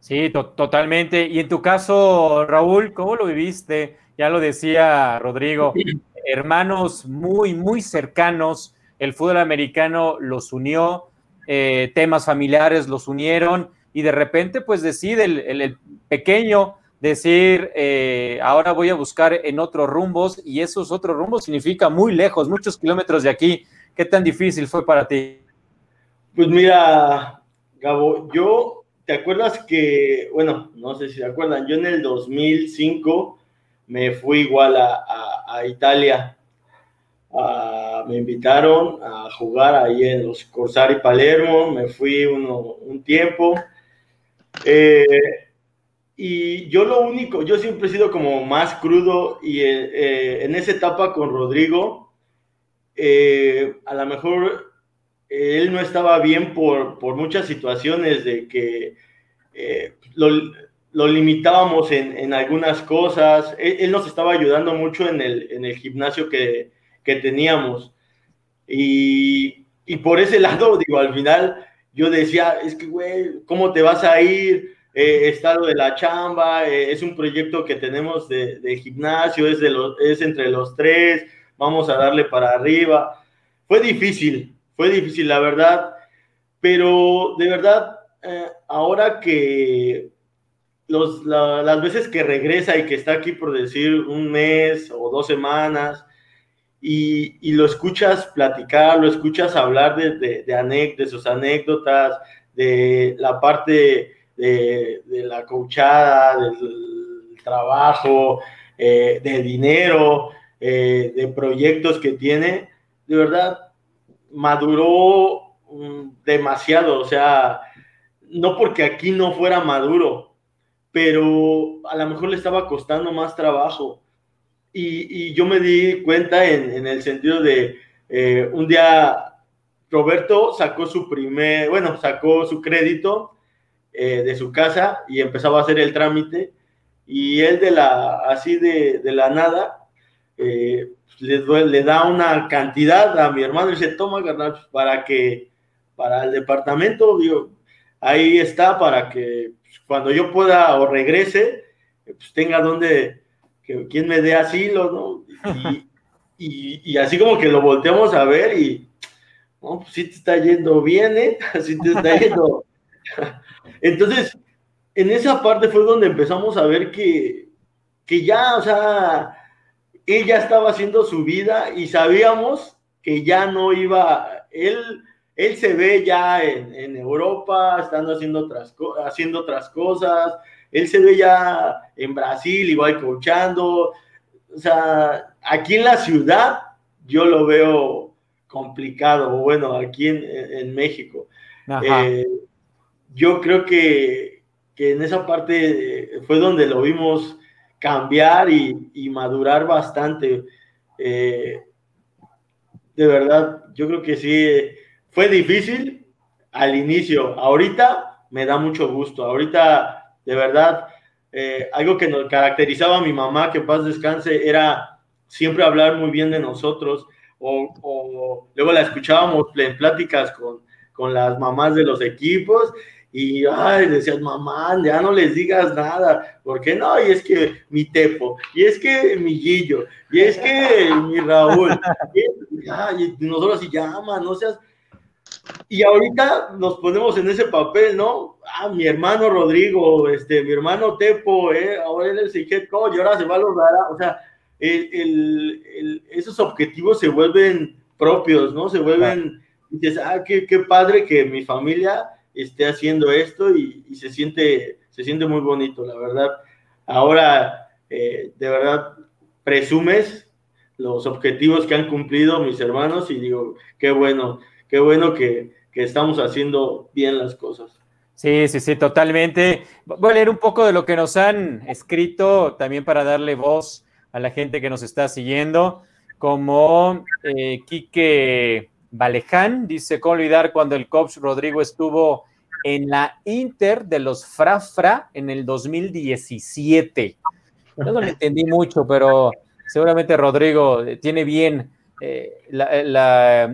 Sí, totalmente. Y en tu caso, Raúl, ¿cómo lo viviste? Ya lo decía Rodrigo, hermanos muy, muy cercanos. El fútbol americano los unió, eh, temas familiares los unieron y de repente pues decide el, pequeño decir, eh, ahora voy a buscar en otros rumbos y esos otros rumbos significa muy lejos, muchos kilómetros de aquí. ¿Qué tan difícil fue para ti? Pues mira, Gabo, yo, ¿te acuerdas que, bueno, no sé si te acuerdan, yo en el 2005 me fui igual a, Italia. me invitaron a jugar ahí en los Corsari Palermo, me fui un tiempo. Eh, y yo lo único, yo siempre he sido como más crudo y eh, eh, en esa etapa con Rodrigo, a lo mejor él no estaba bien por, por muchas situaciones de que lo, lo limitábamos en, algunas cosas. Él, nos estaba ayudando mucho en el, en el gimnasio que, teníamos. Y, por ese lado, digo, al final yo decía, es que, güey, ¿cómo te vas a ir? Eh, está lo de la chamba, eh, es un proyecto que tenemos de, gimnasio, es, de los, es entre los tres, vamos a darle para arriba. Fue difícil, fue difícil, la verdad, pero de verdad, eh, ahora que las veces que regresa y que está aquí por decir un mes o dos semanas y, lo escuchas platicar, lo escuchas hablar de, de, de, sus anécdotas, de la parte de, la coachada, del trabajo, eh, de dinero, eh, de proyectos que tiene, de verdad maduró mm, demasiado, o sea, no porque aquí no fuera maduro, pero a lo mejor le estaba costando más trabajo. Y, yo me di cuenta en, el sentido de eh, un día Roberto sacó su primer, bueno, sacó su crédito eh, de su casa y empezaba a hacer el trámite y él de la, así de, la nada, eh, le, da una cantidad a mi hermano y dice, toma, carnal, para que, para el departamento, ahí está para que cuando yo pueda o regrese, pues tenga donde, que quien me dé asilo, ¿no? Y, así como que lo volteamos a ver y, no, pues te está yendo bien, ¿eh? Así te está yendo. Entonces, en esa parte fue donde empezamos a ver que, que ya, o sea, ella estaba haciendo su vida y sabíamos que ya no iba, él él se ve ya en, Europa, estando haciendo otras, haciendo otras cosas, él se ve ya en Brasil, igual coachando, o sea, aquí en la ciudad yo lo veo complicado, bueno, aquí en, México. Eh, yo creo que que en esa parte fue donde lo vimos cambiar y, madurar bastante. Eh, de verdad, yo creo que sí, fue difícil al inicio. Ahorita me da mucho gusto. Ahorita, de verdad, eh, algo que nos caracterizaba a mi mamá, que paz descanse, era siempre hablar muy bien de nosotros. O, luego la escuchábamos en pláticas con, con las mamás de los equipos y ay, decías, mamá, ya no les digas nada, porque no, y es que mi Tepo, y es que mi Guillo, y es que mi Raúl, y, nosotros si llama, no seas. Y ahorita nos ponemos en ese papel, ¿no? Ah, mi hermano Rodrigo, este, mi hermano Tepo, eh, ahora él es el head coach, y ahora se va a lograr, o sea, el, esos objetivos se vuelven propios, ¿no? Se vuelven, dices, ah, qué, qué padre que mi familia esté haciendo esto y, se, siente, se siente muy bonito, la verdad. Ahora, eh, de verdad, presumes los objetivos que han cumplido mis hermanos y digo, qué bueno, qué bueno que, que estamos haciendo bien las cosas. Sí, sí, sí, totalmente. Voy a leer un poco de lo que nos han escrito también para darle voz a la gente que nos está siguiendo, como eh, Quique Valeján dice, ¿cómo olvidar cuando el coach Rodrigo estuvo en la Inter de los Frafra en el 2017? Yo no lo entendí mucho, pero seguramente Rodrigo tiene bien eh,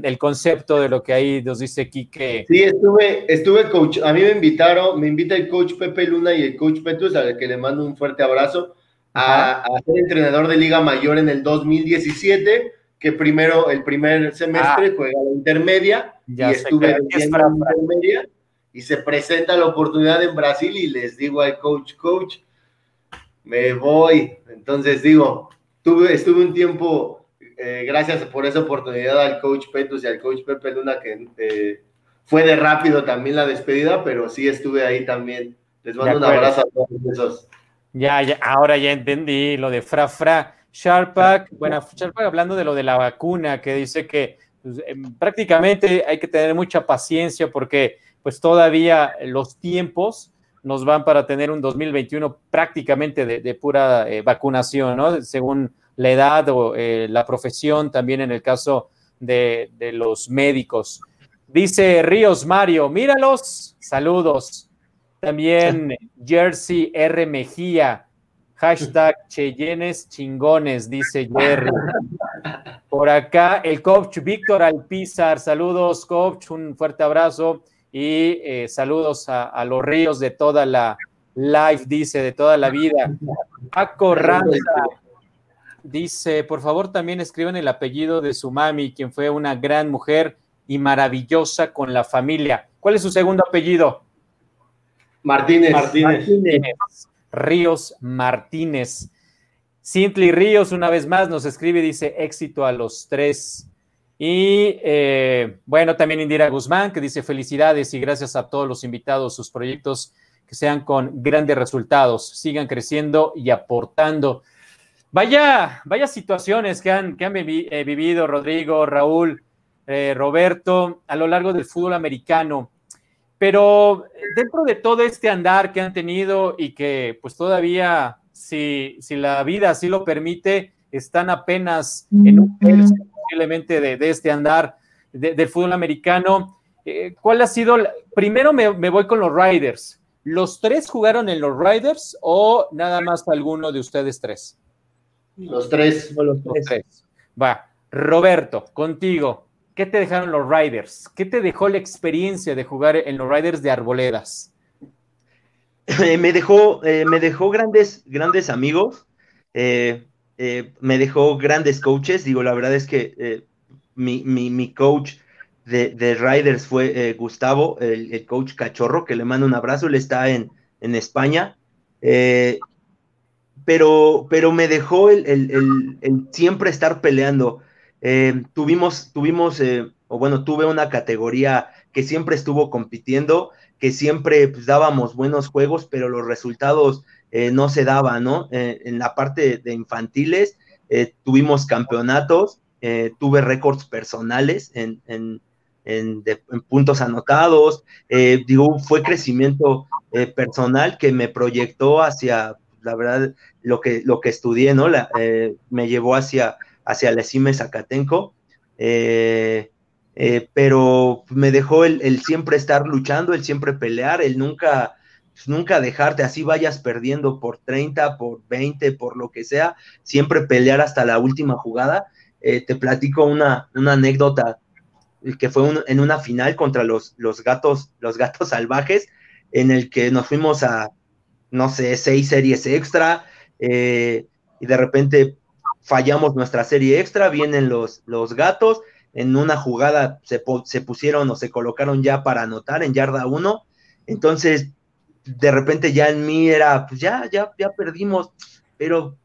el concepto de lo que ahí nos dice Quique. Sí, estuve, estuve coach, a mí me invitaron, me invita el coach Pepe Luna y el coach Petrus, al que le mando un fuerte abrazo, a, a, ser entrenador de Liga Mayor en el 2017 que primero, el primer semestre ah. juega la intermedia y estuve en la intermedia y se presenta la oportunidad en Brasil y les digo al coach, coach, me voy. Entonces digo, tuve, estuve un tiempo, eh, gracias por esa oportunidad al coach Petus y al coach Pepe Luna, que eh, fue de rápido también la despedida, pero sí estuve ahí también. Les mando un abrazo a todos esos. Ya, ya, ahora ya entendí lo de Fra Fra. Sharpak, bueno, Sharpak hablando de lo de la vacuna, que dice que pues, em, prácticamente hay que tener mucha paciencia porque pues todavía los tiempos nos van para tener un 2021 prácticamente de, pura eh, vacunación, ¿no? Según la edad o eh, la profesión, también en el caso de, de los médicos. Dice Ríos Mario, míralos, saludos. También Jersey R. Mejía, Hashtag Cheyennes chingones, dice Jerry. Por acá, el coach Víctor Alpizar. Saludos, coach. Un fuerte abrazo y eh, saludos a, los ríos de toda la life, dice, de toda la vida. Paco Ranza dice: por favor, también escriban el apellido de su mami, quien fue una gran mujer y maravillosa con la familia. ¿Cuál es su segundo apellido? Martínez. Martínez. Martínez. Ríos Martínez. Simply Ríos, una vez más, nos escribe y dice éxito a los tres. Y eh, bueno, también Indira Guzmán, que dice felicidades y gracias a todos los invitados, sus proyectos que sean con grandes resultados, sigan creciendo y aportando. Vaya, vaya situaciones que han, que han eh, vivido Rodrigo, Raúl, eh, Roberto a lo largo del fútbol americano. Pero dentro de todo este andar que han tenido y que pues todavía, si, si la vida así lo permite, están apenas en un tercio posiblemente de, este andar del fútbol americano, eh, ¿cuál ha sido? Primero me, voy con los Riders. ¿Los tres jugaron en los Riders o nada más alguno de ustedes tres? Los tres. Los tres. Va, Roberto, contigo. ¿Qué te dejaron los Riders? ¿Qué te dejó la experiencia de jugar en los Riders de Arboledas? Eh, me dejó, eh, me dejó grandes, grandes amigos, eh, me dejó grandes coaches. Digo, la verdad es que mi, coach de, Riders fue Gustavo, el, coach cachorro, que le mando un abrazo, él está en, en España. pero, pero me dejó el, el siempre estar peleando. Eh, tuvimos, tuvimos, eh, o bueno, tuve una categoría que siempre estuvo compitiendo, que siempre pues, dábamos buenos juegos, pero los resultados eh, no se daban, ¿no? en la parte de infantiles tuvimos campeonatos, tuve récords personales en, en, puntos anotados. Eh, digo, fue crecimiento eh, personal que me proyectó hacia, la verdad, lo que, lo que estudié, ¿no? La, me llevó hacia, hacia la CIME Zacatenco. pero me dejó el, siempre estar luchando, el siempre pelear, el nunca, pues, nunca dejarte, así vayas perdiendo por 30, por 20, por lo que sea, siempre pelear hasta la última jugada. Eh, te platico una, una anécdota que fue en una final contra los, los, gatos, los gatos salvajes, en el que nos fuimos a, no sé, seis series extra, eh, y de repente fallamos nuestra serie extra, vienen los, los gatos, en una jugada se, se pusieron o se colocaron ya para anotar en yarda uno, entonces de repente ya en mí era, pues ya, ya, ya perdimos, pero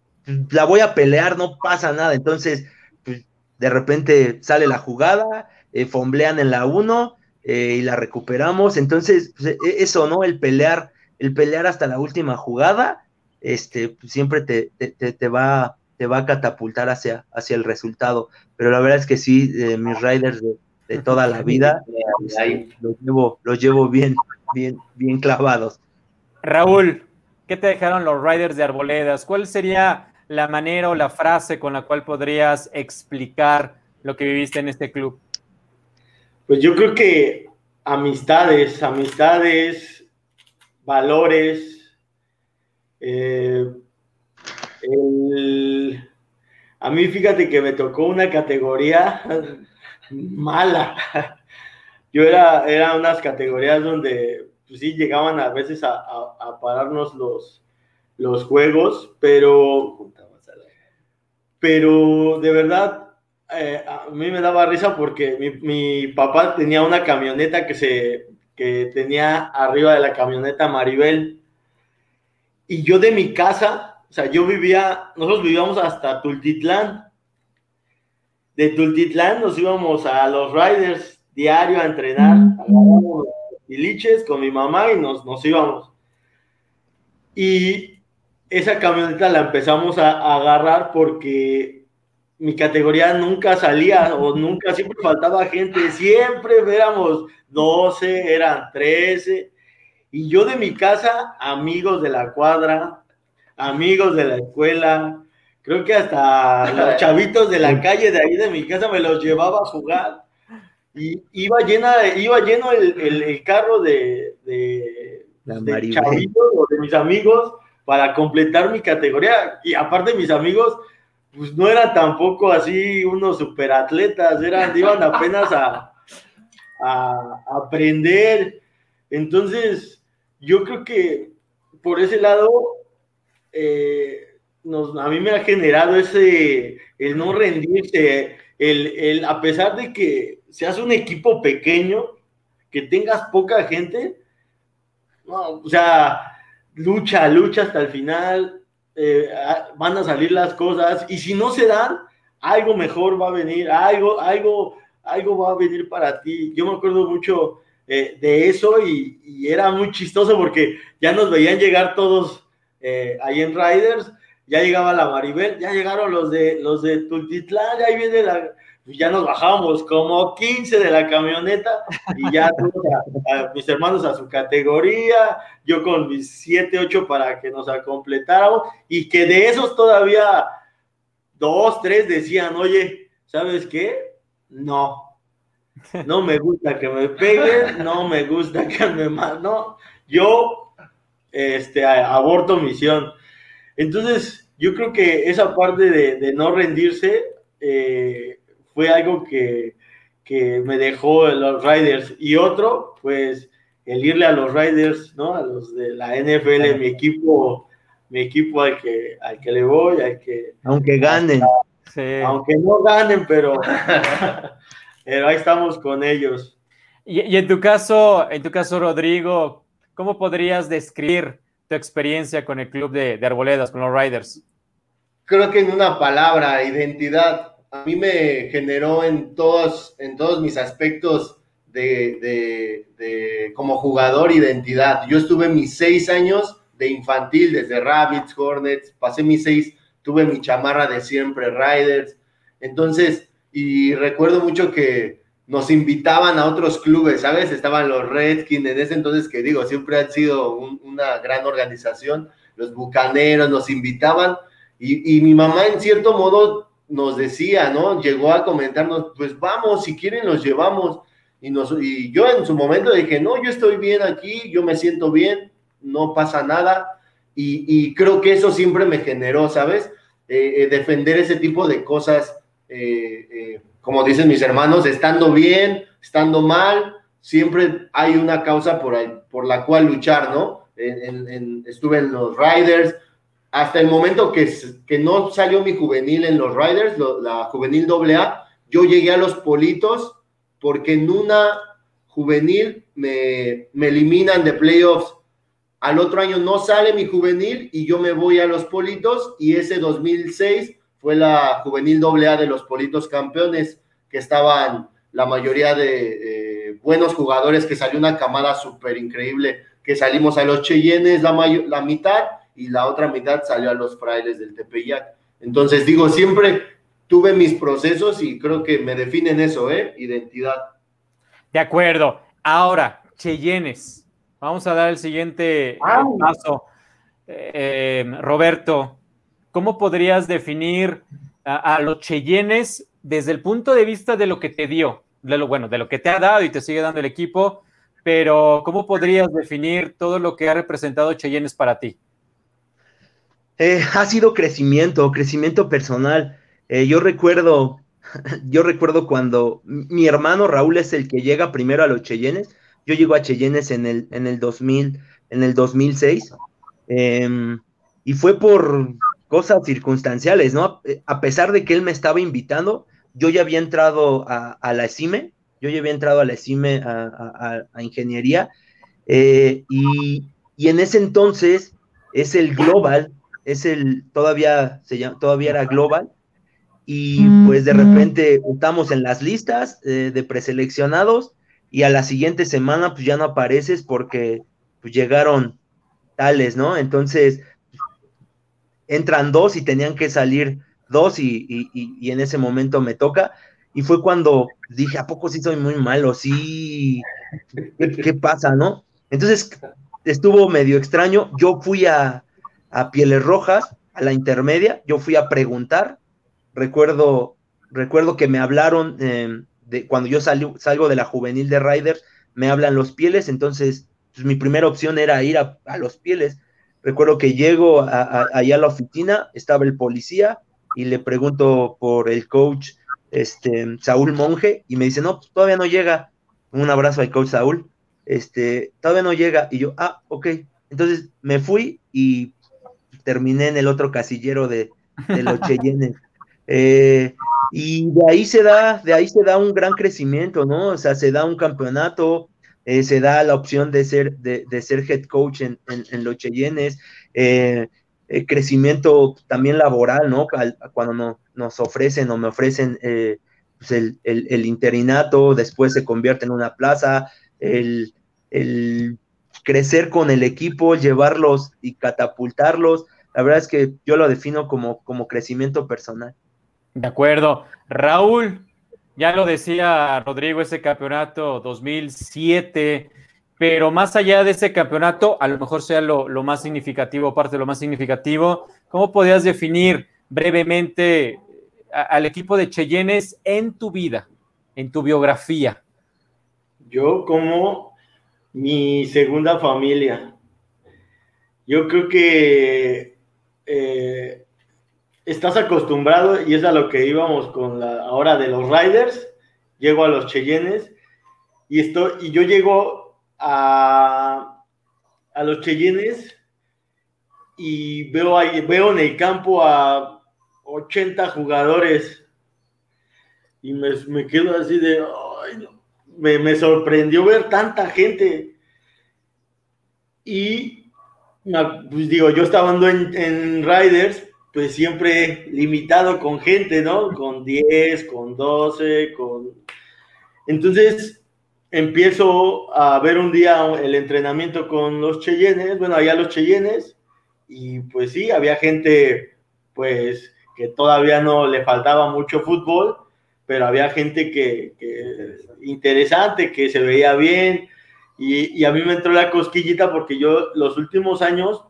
la voy a pelear, no pasa nada. Entonces, pues, de repente sale la jugada, eh, fomblean en la 1 eh, y la recuperamos. Entonces, pues, e, eso, ¿no? El pelear, el pelear hasta la última jugada, este, pues, siempre te, te, va, te va a catapultar hacia, hacia el resultado. Pero la verdad es que sí, mis riders de, toda la vida, este, los, llevo, los llevo bien, bien, bien clavados. Raúl, ¿qué te dejaron los Riders de Arboledas? ¿Cuál sería la manera o la frase con la cual podrías explicar lo que viviste en este club? Pues yo creo que amistades, amistades, valores. Eh, a mí fíjate que me tocó una categoría mala. Yo era, era unas categorías donde pues sí llegaban a veces a, pararnos los, los juegos, pero, pero de verdad eh, a mí me daba risa porque mi, papá tenía una camioneta que, se, que tenía arriba de la camioneta Maribel y yo de mi casa, sea, yo vivía, nosotros vivíamos hasta Tultitlán. De Tultitlán nos íbamos a los Riders diario a entrenar, y liches con mi mamá y nos, nos íbamos. Y esa camioneta la empezamos a, agarrar porque mi categoría nunca salía o nunca, siempre faltaba gente, siempre éramos 12, eran 13. Y yo de mi casa, amigos de la cuadra, amigos de la escuela, creo que hasta los chavitos de la calle de ahí de mi casa me los llevaba a jugar. Y iba, llena, iba lleno el, carro de, de, chavitos o de mis amigos para completar mi categoría. Y aparte mis amigos, pues no eran tampoco así unos superatletas, eran, iban apenas a, a, aprender. Entonces, yo creo que por ese lado, eh, nos, a mí me ha generado ese, el no rendirse, el, el, a pesar de que seas un equipo pequeño, que tengas poca gente, o sea, lucha, lucha hasta el final, eh, van a salir las cosas, y si no se dan, algo mejor va a venir, algo, algo, algo va a venir para ti. Yo me acuerdo mucho eh, de eso y, era muy chistoso porque ya nos veían llegar todos eh, ahí en Riders, ya llegaba la Maribel, ya llegaron los de los de Tultitlán, ahí viene la, pues ya nos bajamos como 15 de la camioneta y ya mis hermanos a su categoría, yo con mis 7, 8 para que nos completáramos y que de esos todavía dos, tres decían, oye, ¿sabes qué? No, no me gusta que me peguen, no me gusta que me no, yo este, aborto misión. Entonces, yo creo que esa parte de, no rendirse, eh, fue algo que, me dejó los Riders. Y otro, pues, el irle a los Riders, ¿no? A los de la NFL, mi equipo, mi equipo al que, al que le voy, al que... Aunque ganen. Aunque no ganen, pero, pero ahí estamos con ellos. Y, en tu caso, en tu caso, Rodrigo, ¿cómo podrías describir tu experiencia con el club de, de Arboledas, con los Riders? Creo que en una palabra, identidad a mí me generó en todos, en todos mis aspectos de, como jugador identidad. Yo estuve mis seis años de infantil, desde Rabbits, Hornets, pasé mis seis, tuve mi chamarra de siempre, Riders. Entonces, y recuerdo mucho que, nos invitaban a otros clubes, ¿sabes? Estaban los Redskins en ese entonces que digo, siempre han sido una gran organización, los Bucaneros nos invitaban y, mi mamá en cierto modo nos decía, ¿no? Llegó a comentarnos, pues vamos, si quieren los llevamos. Y, yo en su momento dije, no, yo estoy bien aquí, yo me siento bien, no pasa nada. Y, creo que eso siempre me generó, ¿sabes? Eh, eh, defender ese tipo de cosas, eh, como dicen mis hermanos, estando bien, estando mal, siempre hay una causa por, la cual luchar, ¿no? estuve en los Riders, hasta el momento que, no salió mi juvenil en los Riders, la juvenil AA, yo llegué a los Politos porque en una juvenil me, me eliminan de playoffs. Al otro año no sale mi juvenil y yo me voy a los Politos y ese 2006 fue la juvenil AA de los Politos campeones, que estaban la mayoría de buenos jugadores, que salió una camada súper increíble, que salimos a los Cheyennes la, la mitad y la otra mitad salió a los frailes del Tepeyac. Entonces, digo, siempre tuve mis procesos y creo que me definen eso, ¿eh? Identidad. De acuerdo. Ahora, Cheyennes. Vamos a dar el siguiente paso. Eh, Roberto, ¿cómo podrías definir a, los Cheyennes desde el punto de vista de lo que te dio? De lo, bueno, de lo que te ha dado y te sigue dando el equipo, pero ¿cómo podrías definir todo lo que ha representado Cheyennes para ti? Eh, ha sido crecimiento, crecimiento personal. Eh, yo recuerdo, yo recuerdo cuando mi hermano Raúl es el que llega primero a los Cheyennes. Yo llego a Cheyennes en el, en el 2000, en el 2006. Em, y fue por cosas circunstanciales, ¿no? Eh, a pesar de que él me estaba invitando, yo ya había entrado a, la ESIME, yo ya había entrado a la ESIME a, ingeniería, y, y, en ese entonces es el Global, es el, todavía, se llama, todavía era Global, y pues de repente estamos en las listas eh, de preseleccionados y a la siguiente semana pues ya no apareces porque pues, llegaron tales, ¿no? Entonces entran dos y tenían que salir dos y, y, en ese momento me toca y fue cuando dije, ¿a poco sí soy muy malo? Sí, ¿qué, pasa, no? Entonces estuvo medio extraño, yo fui a, a Pieles Rojas, a la intermedia, yo fui a preguntar, recuerdo, recuerdo que me hablaron em, de cuando yo salgo de la juvenil de Riders, me hablan los pieles, entonces pues, mi primera opción era ir a, los pieles. Recuerdo que llego a, allá a la oficina, estaba el policía y le pregunto por el coach este, Saúl Monje y me dice, no, pues, todavía no llega. Un abrazo al coach Saúl. Este, todavía no llega. Y yo, ah, ok. Entonces me fui y terminé en el otro casillero de, los Cheyennes. Eh, y de ahí se da, de ahí se da un gran crecimiento, ¿no? O sea, se da un campeonato, eh, se da la opción de ser, de, ser head coach en, los Cheyennes, eh, crecimiento también laboral, ¿no? cuando no, nos ofrecen o me ofrecen pues el, interinato, después se convierte en una plaza, el, el crecer con el equipo, llevarlos y catapultarlos la verdad es que yo lo defino como, como crecimiento personal. De acuerdo. Raúl, ya lo decía Rodrigo, ese campeonato 2007, pero más allá de ese campeonato, a lo mejor sea lo, más significativo, parte de lo más significativo, ¿cómo podías definir brevemente al equipo de Cheyennes en tu vida, en tu biografía? Yo como mi segunda familia. Yo creo que eh, estás acostumbrado, y es a lo que íbamos con la ahora de los Riders, llego a los Cheyennes, y, esto, y yo llego a, a los Cheyennes y veo, ahí, veo en el campo a 80 jugadores y me, quedo así de, me, me, sorprendió ver tanta gente. Y pues digo, yo estando en, en Riders, pues siempre limitado con gente, ¿no? Con 10, con 12, con... Entonces empiezo a ver un día el entrenamiento con los Cheyennes, bueno, allá los Cheyennes, y pues sí, había gente, pues, que todavía no le faltaba mucho fútbol, pero había gente que, interesante, que se veía bien, y, a mí me entró la cosquillita porque yo los últimos años,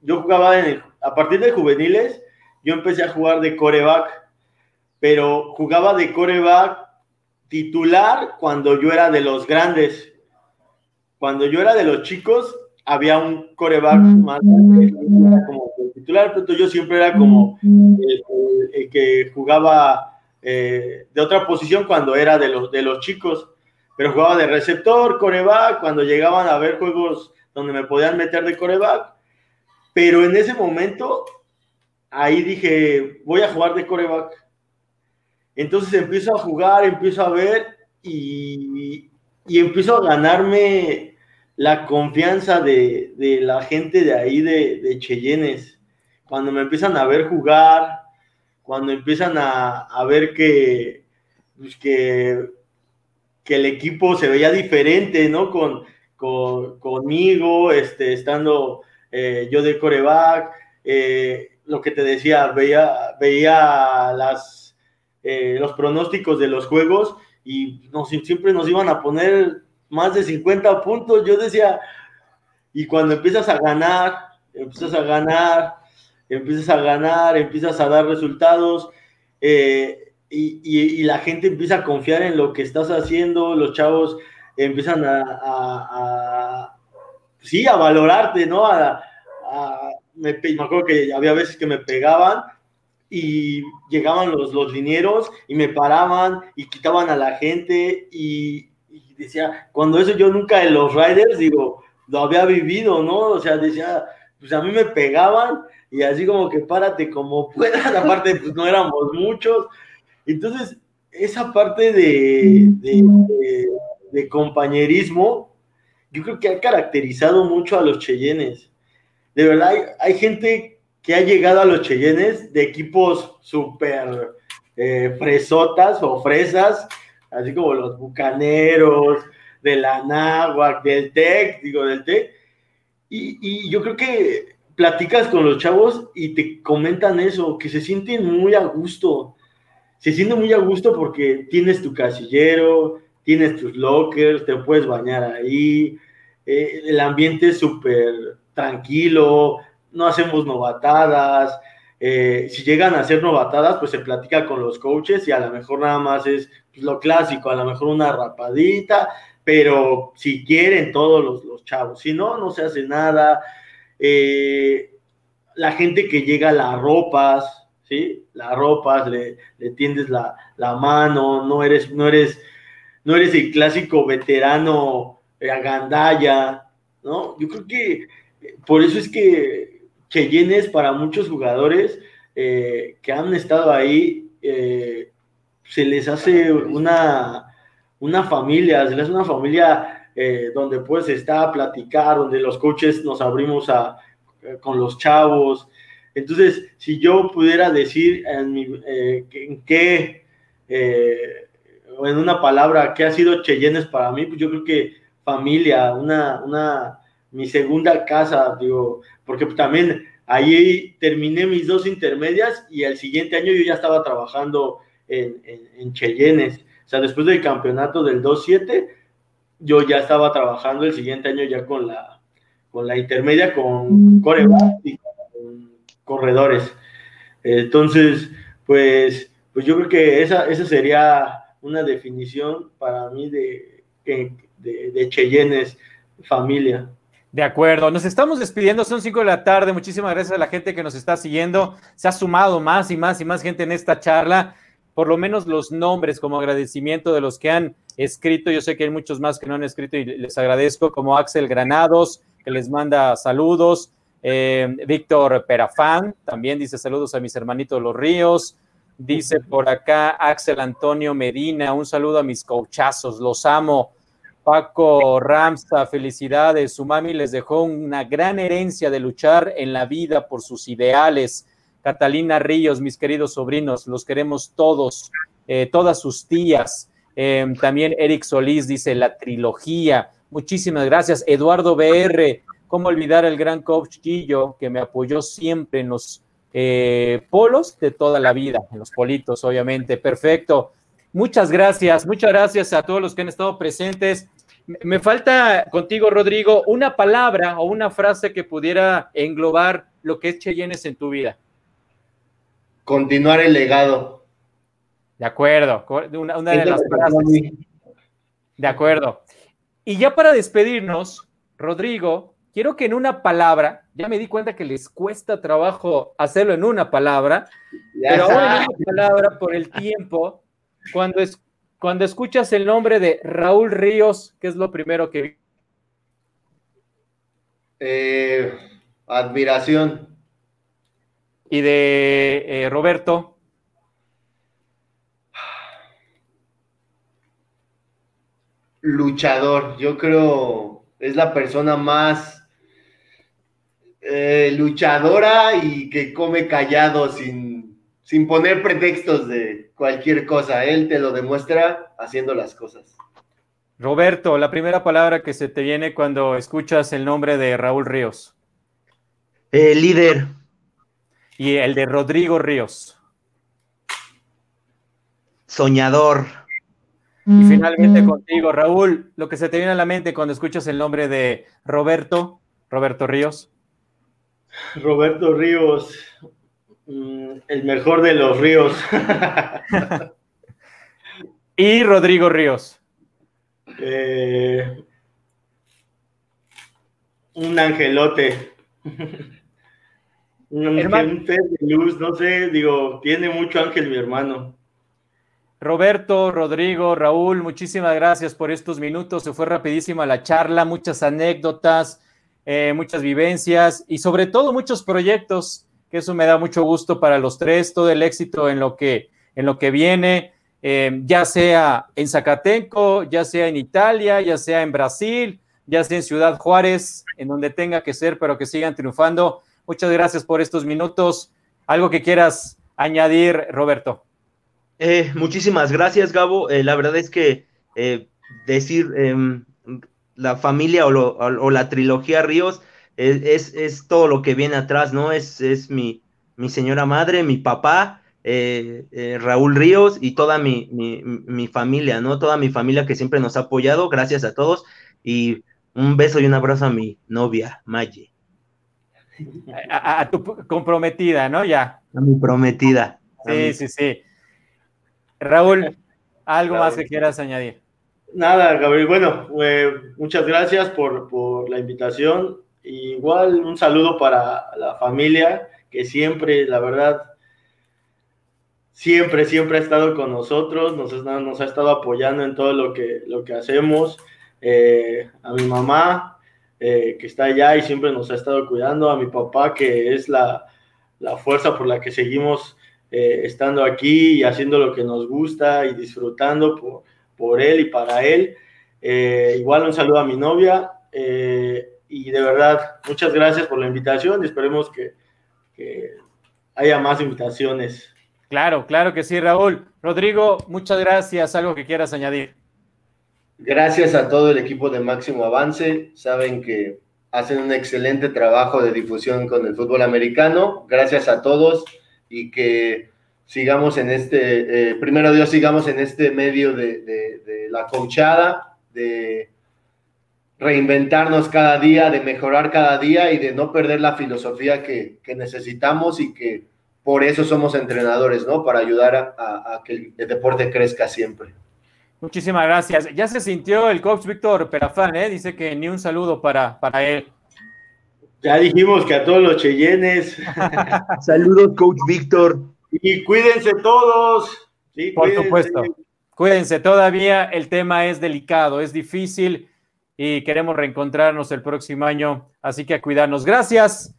yo jugaba en a partir de juveniles, yo empecé a jugar de coreback, pero jugaba de coreback titular cuando yo era de los grandes. Cuando yo era de los chicos, había un coreback más como titular, pero yo siempre era como el, que jugaba eh, de otra posición cuando era de los, de los chicos, pero jugaba de receptor, coreback, cuando llegaban a ver juegos donde me podían meter de coreback, pero en ese momento, ahí dije, voy a jugar de coreback. Entonces empiezo a jugar, empiezo a ver y, y empiezo a ganarme la confianza de, la gente de ahí, de, de, Cheyennes, cuando me empiezan a ver jugar, cuando empiezan a, ver que, pues que, que, el equipo se veía diferente, ¿no? Con, conmigo, este, estando eh, yo de coreback, eh, lo que te decía, veía, veía eh, los pronósticos de los juegos y siempre nos iban a poner más de 50 puntos. Yo decía, y cuando empiezas a ganar, empiezas a ganar, empiezas a ganar, empiezas a dar resultados, y, la gente empieza a confiar en lo que estás haciendo, los chavos empiezan a, sí, a valorarte, ¿no? A, me, acuerdo que había veces que me pegaban y llegaban los, los linieros y me paraban y quitaban a la gente y, decía, cuando eso yo nunca en los Riders, digo, lo había vivido, ¿no? O sea, decía, pues a mí me pegaban y así como que párate como puedas, aparte pues no éramos muchos. Entonces, esa parte de, de, compañerismo, yo creo que ha caracterizado mucho a los Cheyennes. De verdad, hay, hay gente que ha llegado a los Cheyennes de equipos súper eh, fresotas o fresas, así como los bucaneros, de la Náhuac, del TEC, digo, del TEC. Y, yo creo que platicas con los chavos y te comentan eso, que se sienten muy a gusto. Se sienten muy a gusto porque tienes tu casillero, tienes tus lockers, te puedes bañar ahí, eh, el ambiente es súper tranquilo, no hacemos novatadas, eh, si llegan a ser novatadas, pues se platica con los coaches y a lo mejor nada más es pues, lo clásico, a lo mejor una rapadita, pero si quieren todos los, los chavos, si no, no se hace nada. Eh, la gente que llega a las ropas, ¿sí? Las ropas, le, le tiendes la, la, mano, no eres, no eres, no eres el clásico veterano agandaya, ¿no? Yo creo que por eso es que Cheyennes para muchos jugadores eh, que han estado ahí, eh, se les hace una, una familia, se les hace una familia eh, donde puedes estar a platicar, donde los coaches nos abrimos a, con los chavos. Entonces, si yo pudiera decir en, en qué, en una palabra, qué ha sido Cheyennes para mí, pues yo creo que familia, una, una, mi segunda casa, digo, porque también ahí terminé mis dos intermedias y el siguiente año yo ya estaba trabajando en, en, Cheyennes. O sea, después del campeonato del 2-7, yo ya estaba trabajando el siguiente año ya con la, con la intermedia, con coreback y con corredores. Entonces, pues, pues yo creo que esa, esa sería una definición para mí de, de, Cheyennes familia. De acuerdo, nos estamos despidiendo, son cinco de la tarde. Muchísimas gracias a la gente que nos está siguiendo. Se ha sumado más y más y más gente en esta charla. Por lo menos los nombres como agradecimiento de los que han escrito. Yo sé que hay muchos más que no han escrito y les agradezco, como Axel Granados, que les manda saludos. Eh, Víctor Perafán también dice saludos a mis hermanitos Los Ríos. Dice por acá Axel Antonio Medina, un saludo a mis coachazos, los amo. Paco Ramsta, felicidades. Su mami les dejó una gran herencia de luchar en la vida por sus ideales. Catalina Ríos, mis queridos sobrinos, los queremos todos, eh, todas sus tías. Em, también Eric Solís dice la trilogía. Muchísimas gracias. Eduardo BR, ¿cómo olvidar al gran coach Gillo que me apoyó siempre en los eh, polos de toda la vida, en los politos, obviamente. Perfecto. Muchas gracias, muchas gracias a todos los que han estado presentes. Me falta contigo, Rodrigo, una palabra o una frase que pudiera englobar lo que es Cheyennes en tu vida. Continuar el legado. De acuerdo, una, una de las frases. De acuerdo. Y ya para despedirnos, Rodrigo, quiero que en una palabra, ya me di cuenta que les cuesta trabajo hacerlo en una palabra, pero ahora en una palabra por el tiempo, cuando, es, cuando escuchas el nombre de Raúl Ríos, ¿qué es lo primero que vi? Eh, admiración. ¿Y de eh, Roberto? Luchador, yo creo es la persona más eh, luchadora y que come callado sin, sin poner pretextos de cualquier cosa. Él te lo demuestra haciendo las cosas. Roberto, la primera palabra que se te viene cuando escuchas el nombre de Raúl Ríos. Eh, líder. Y el de Rodrigo Ríos. Soñador. Y finalmente contigo, Raúl, lo que se te viene a la mente cuando escuchas el nombre de Roberto, Roberto Ríos. Roberto Ríos, mm, el mejor de los ríos. y Rodrigo Ríos. Eh, un angelote. un, ángel, de luz, no sé, digo, tiene mucho ángel mi hermano. Roberto, Rodrigo, Raúl, muchísimas gracias por estos minutos. Se fue rapidísima la charla, muchas anécdotas, eh, muchas vivencias y sobre todo muchos proyectos, que eso me da mucho gusto para los tres, todo el éxito en lo que, en lo que viene, eh, ya sea en Zacatenco, ya sea en Italia, ya sea en Brasil, ya sea en Ciudad Juárez, en donde tenga que ser, pero que sigan triunfando. Muchas gracias por estos minutos. ¿Algo que quieras añadir, Roberto? Eh, muchísimas gracias, Gabo. Eh, la verdad es que eh, decir em, la familia o, la trilogía Ríos es, todo lo que viene atrás, ¿no? Es, es mi, mi señora madre, mi papá, Raúl Ríos y toda mi, mi, familia, ¿no? Toda mi familia que siempre nos ha apoyado, gracias a todos. Y un beso y un abrazo a mi novia, Maye. A, tu comprometida, ¿no? Ya. A mi prometida. Sí, sí, sí. Raúl, ¿algo más que quieras añadir? Nada, Gabriel. Bueno, eh, muchas gracias por, la invitación. Igual un saludo para la familia que siempre, la verdad, siempre, siempre ha estado con nosotros, nos, nos ha estado apoyando en todo lo que, lo que hacemos. Eh, a mi mamá, eh, que está allá y siempre nos ha estado cuidando, a mi papá, que es la, la fuerza por la que seguimos eh, estando aquí y haciendo lo que nos gusta y disfrutando por, por él y para él. Eh, igual un saludo a mi novia eh, y de verdad muchas gracias por la invitación y esperemos que, que haya más invitaciones. Claro, claro que sí, Raúl. Rodrigo, muchas gracias. ¿Algo que quieras añadir? Gracias a todo el equipo de Máximo Avance. Saben que hacen un excelente trabajo de difusión con el fútbol americano. Gracias a todos y que sigamos en este, eh, primero Dios, sigamos en este medio de, la coachada, de reinventarnos cada día, de mejorar cada día y de no perder la filosofía que, necesitamos y que por eso somos entrenadores, ¿no? Para ayudar a, que el, deporte crezca siempre. Muchísimas gracias. Ya se sintió el coach Víctor Perafán, ¿eh? Dice que ni un saludo para, para él. Ya dijimos que a todos los Cheyennes. Saludos, coach Víctor. Y cuídense todos. Por supuesto. Cuídense, todavía el tema es delicado, es difícil y queremos reencontrarnos el próximo año, así que a cuidarnos. Gracias,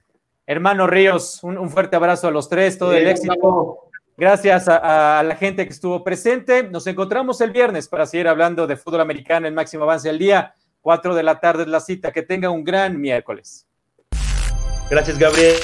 hermano Ríos, un, fuerte abrazo a los tres, todo el éxito. Gracias a, a, la gente que estuvo presente. Nos encontramos el viernes para seguir hablando de fútbol americano en máximo avance del día. Cuatro de la tarde es la cita. Que tenga un gran miércoles. Gracias, Gabriel.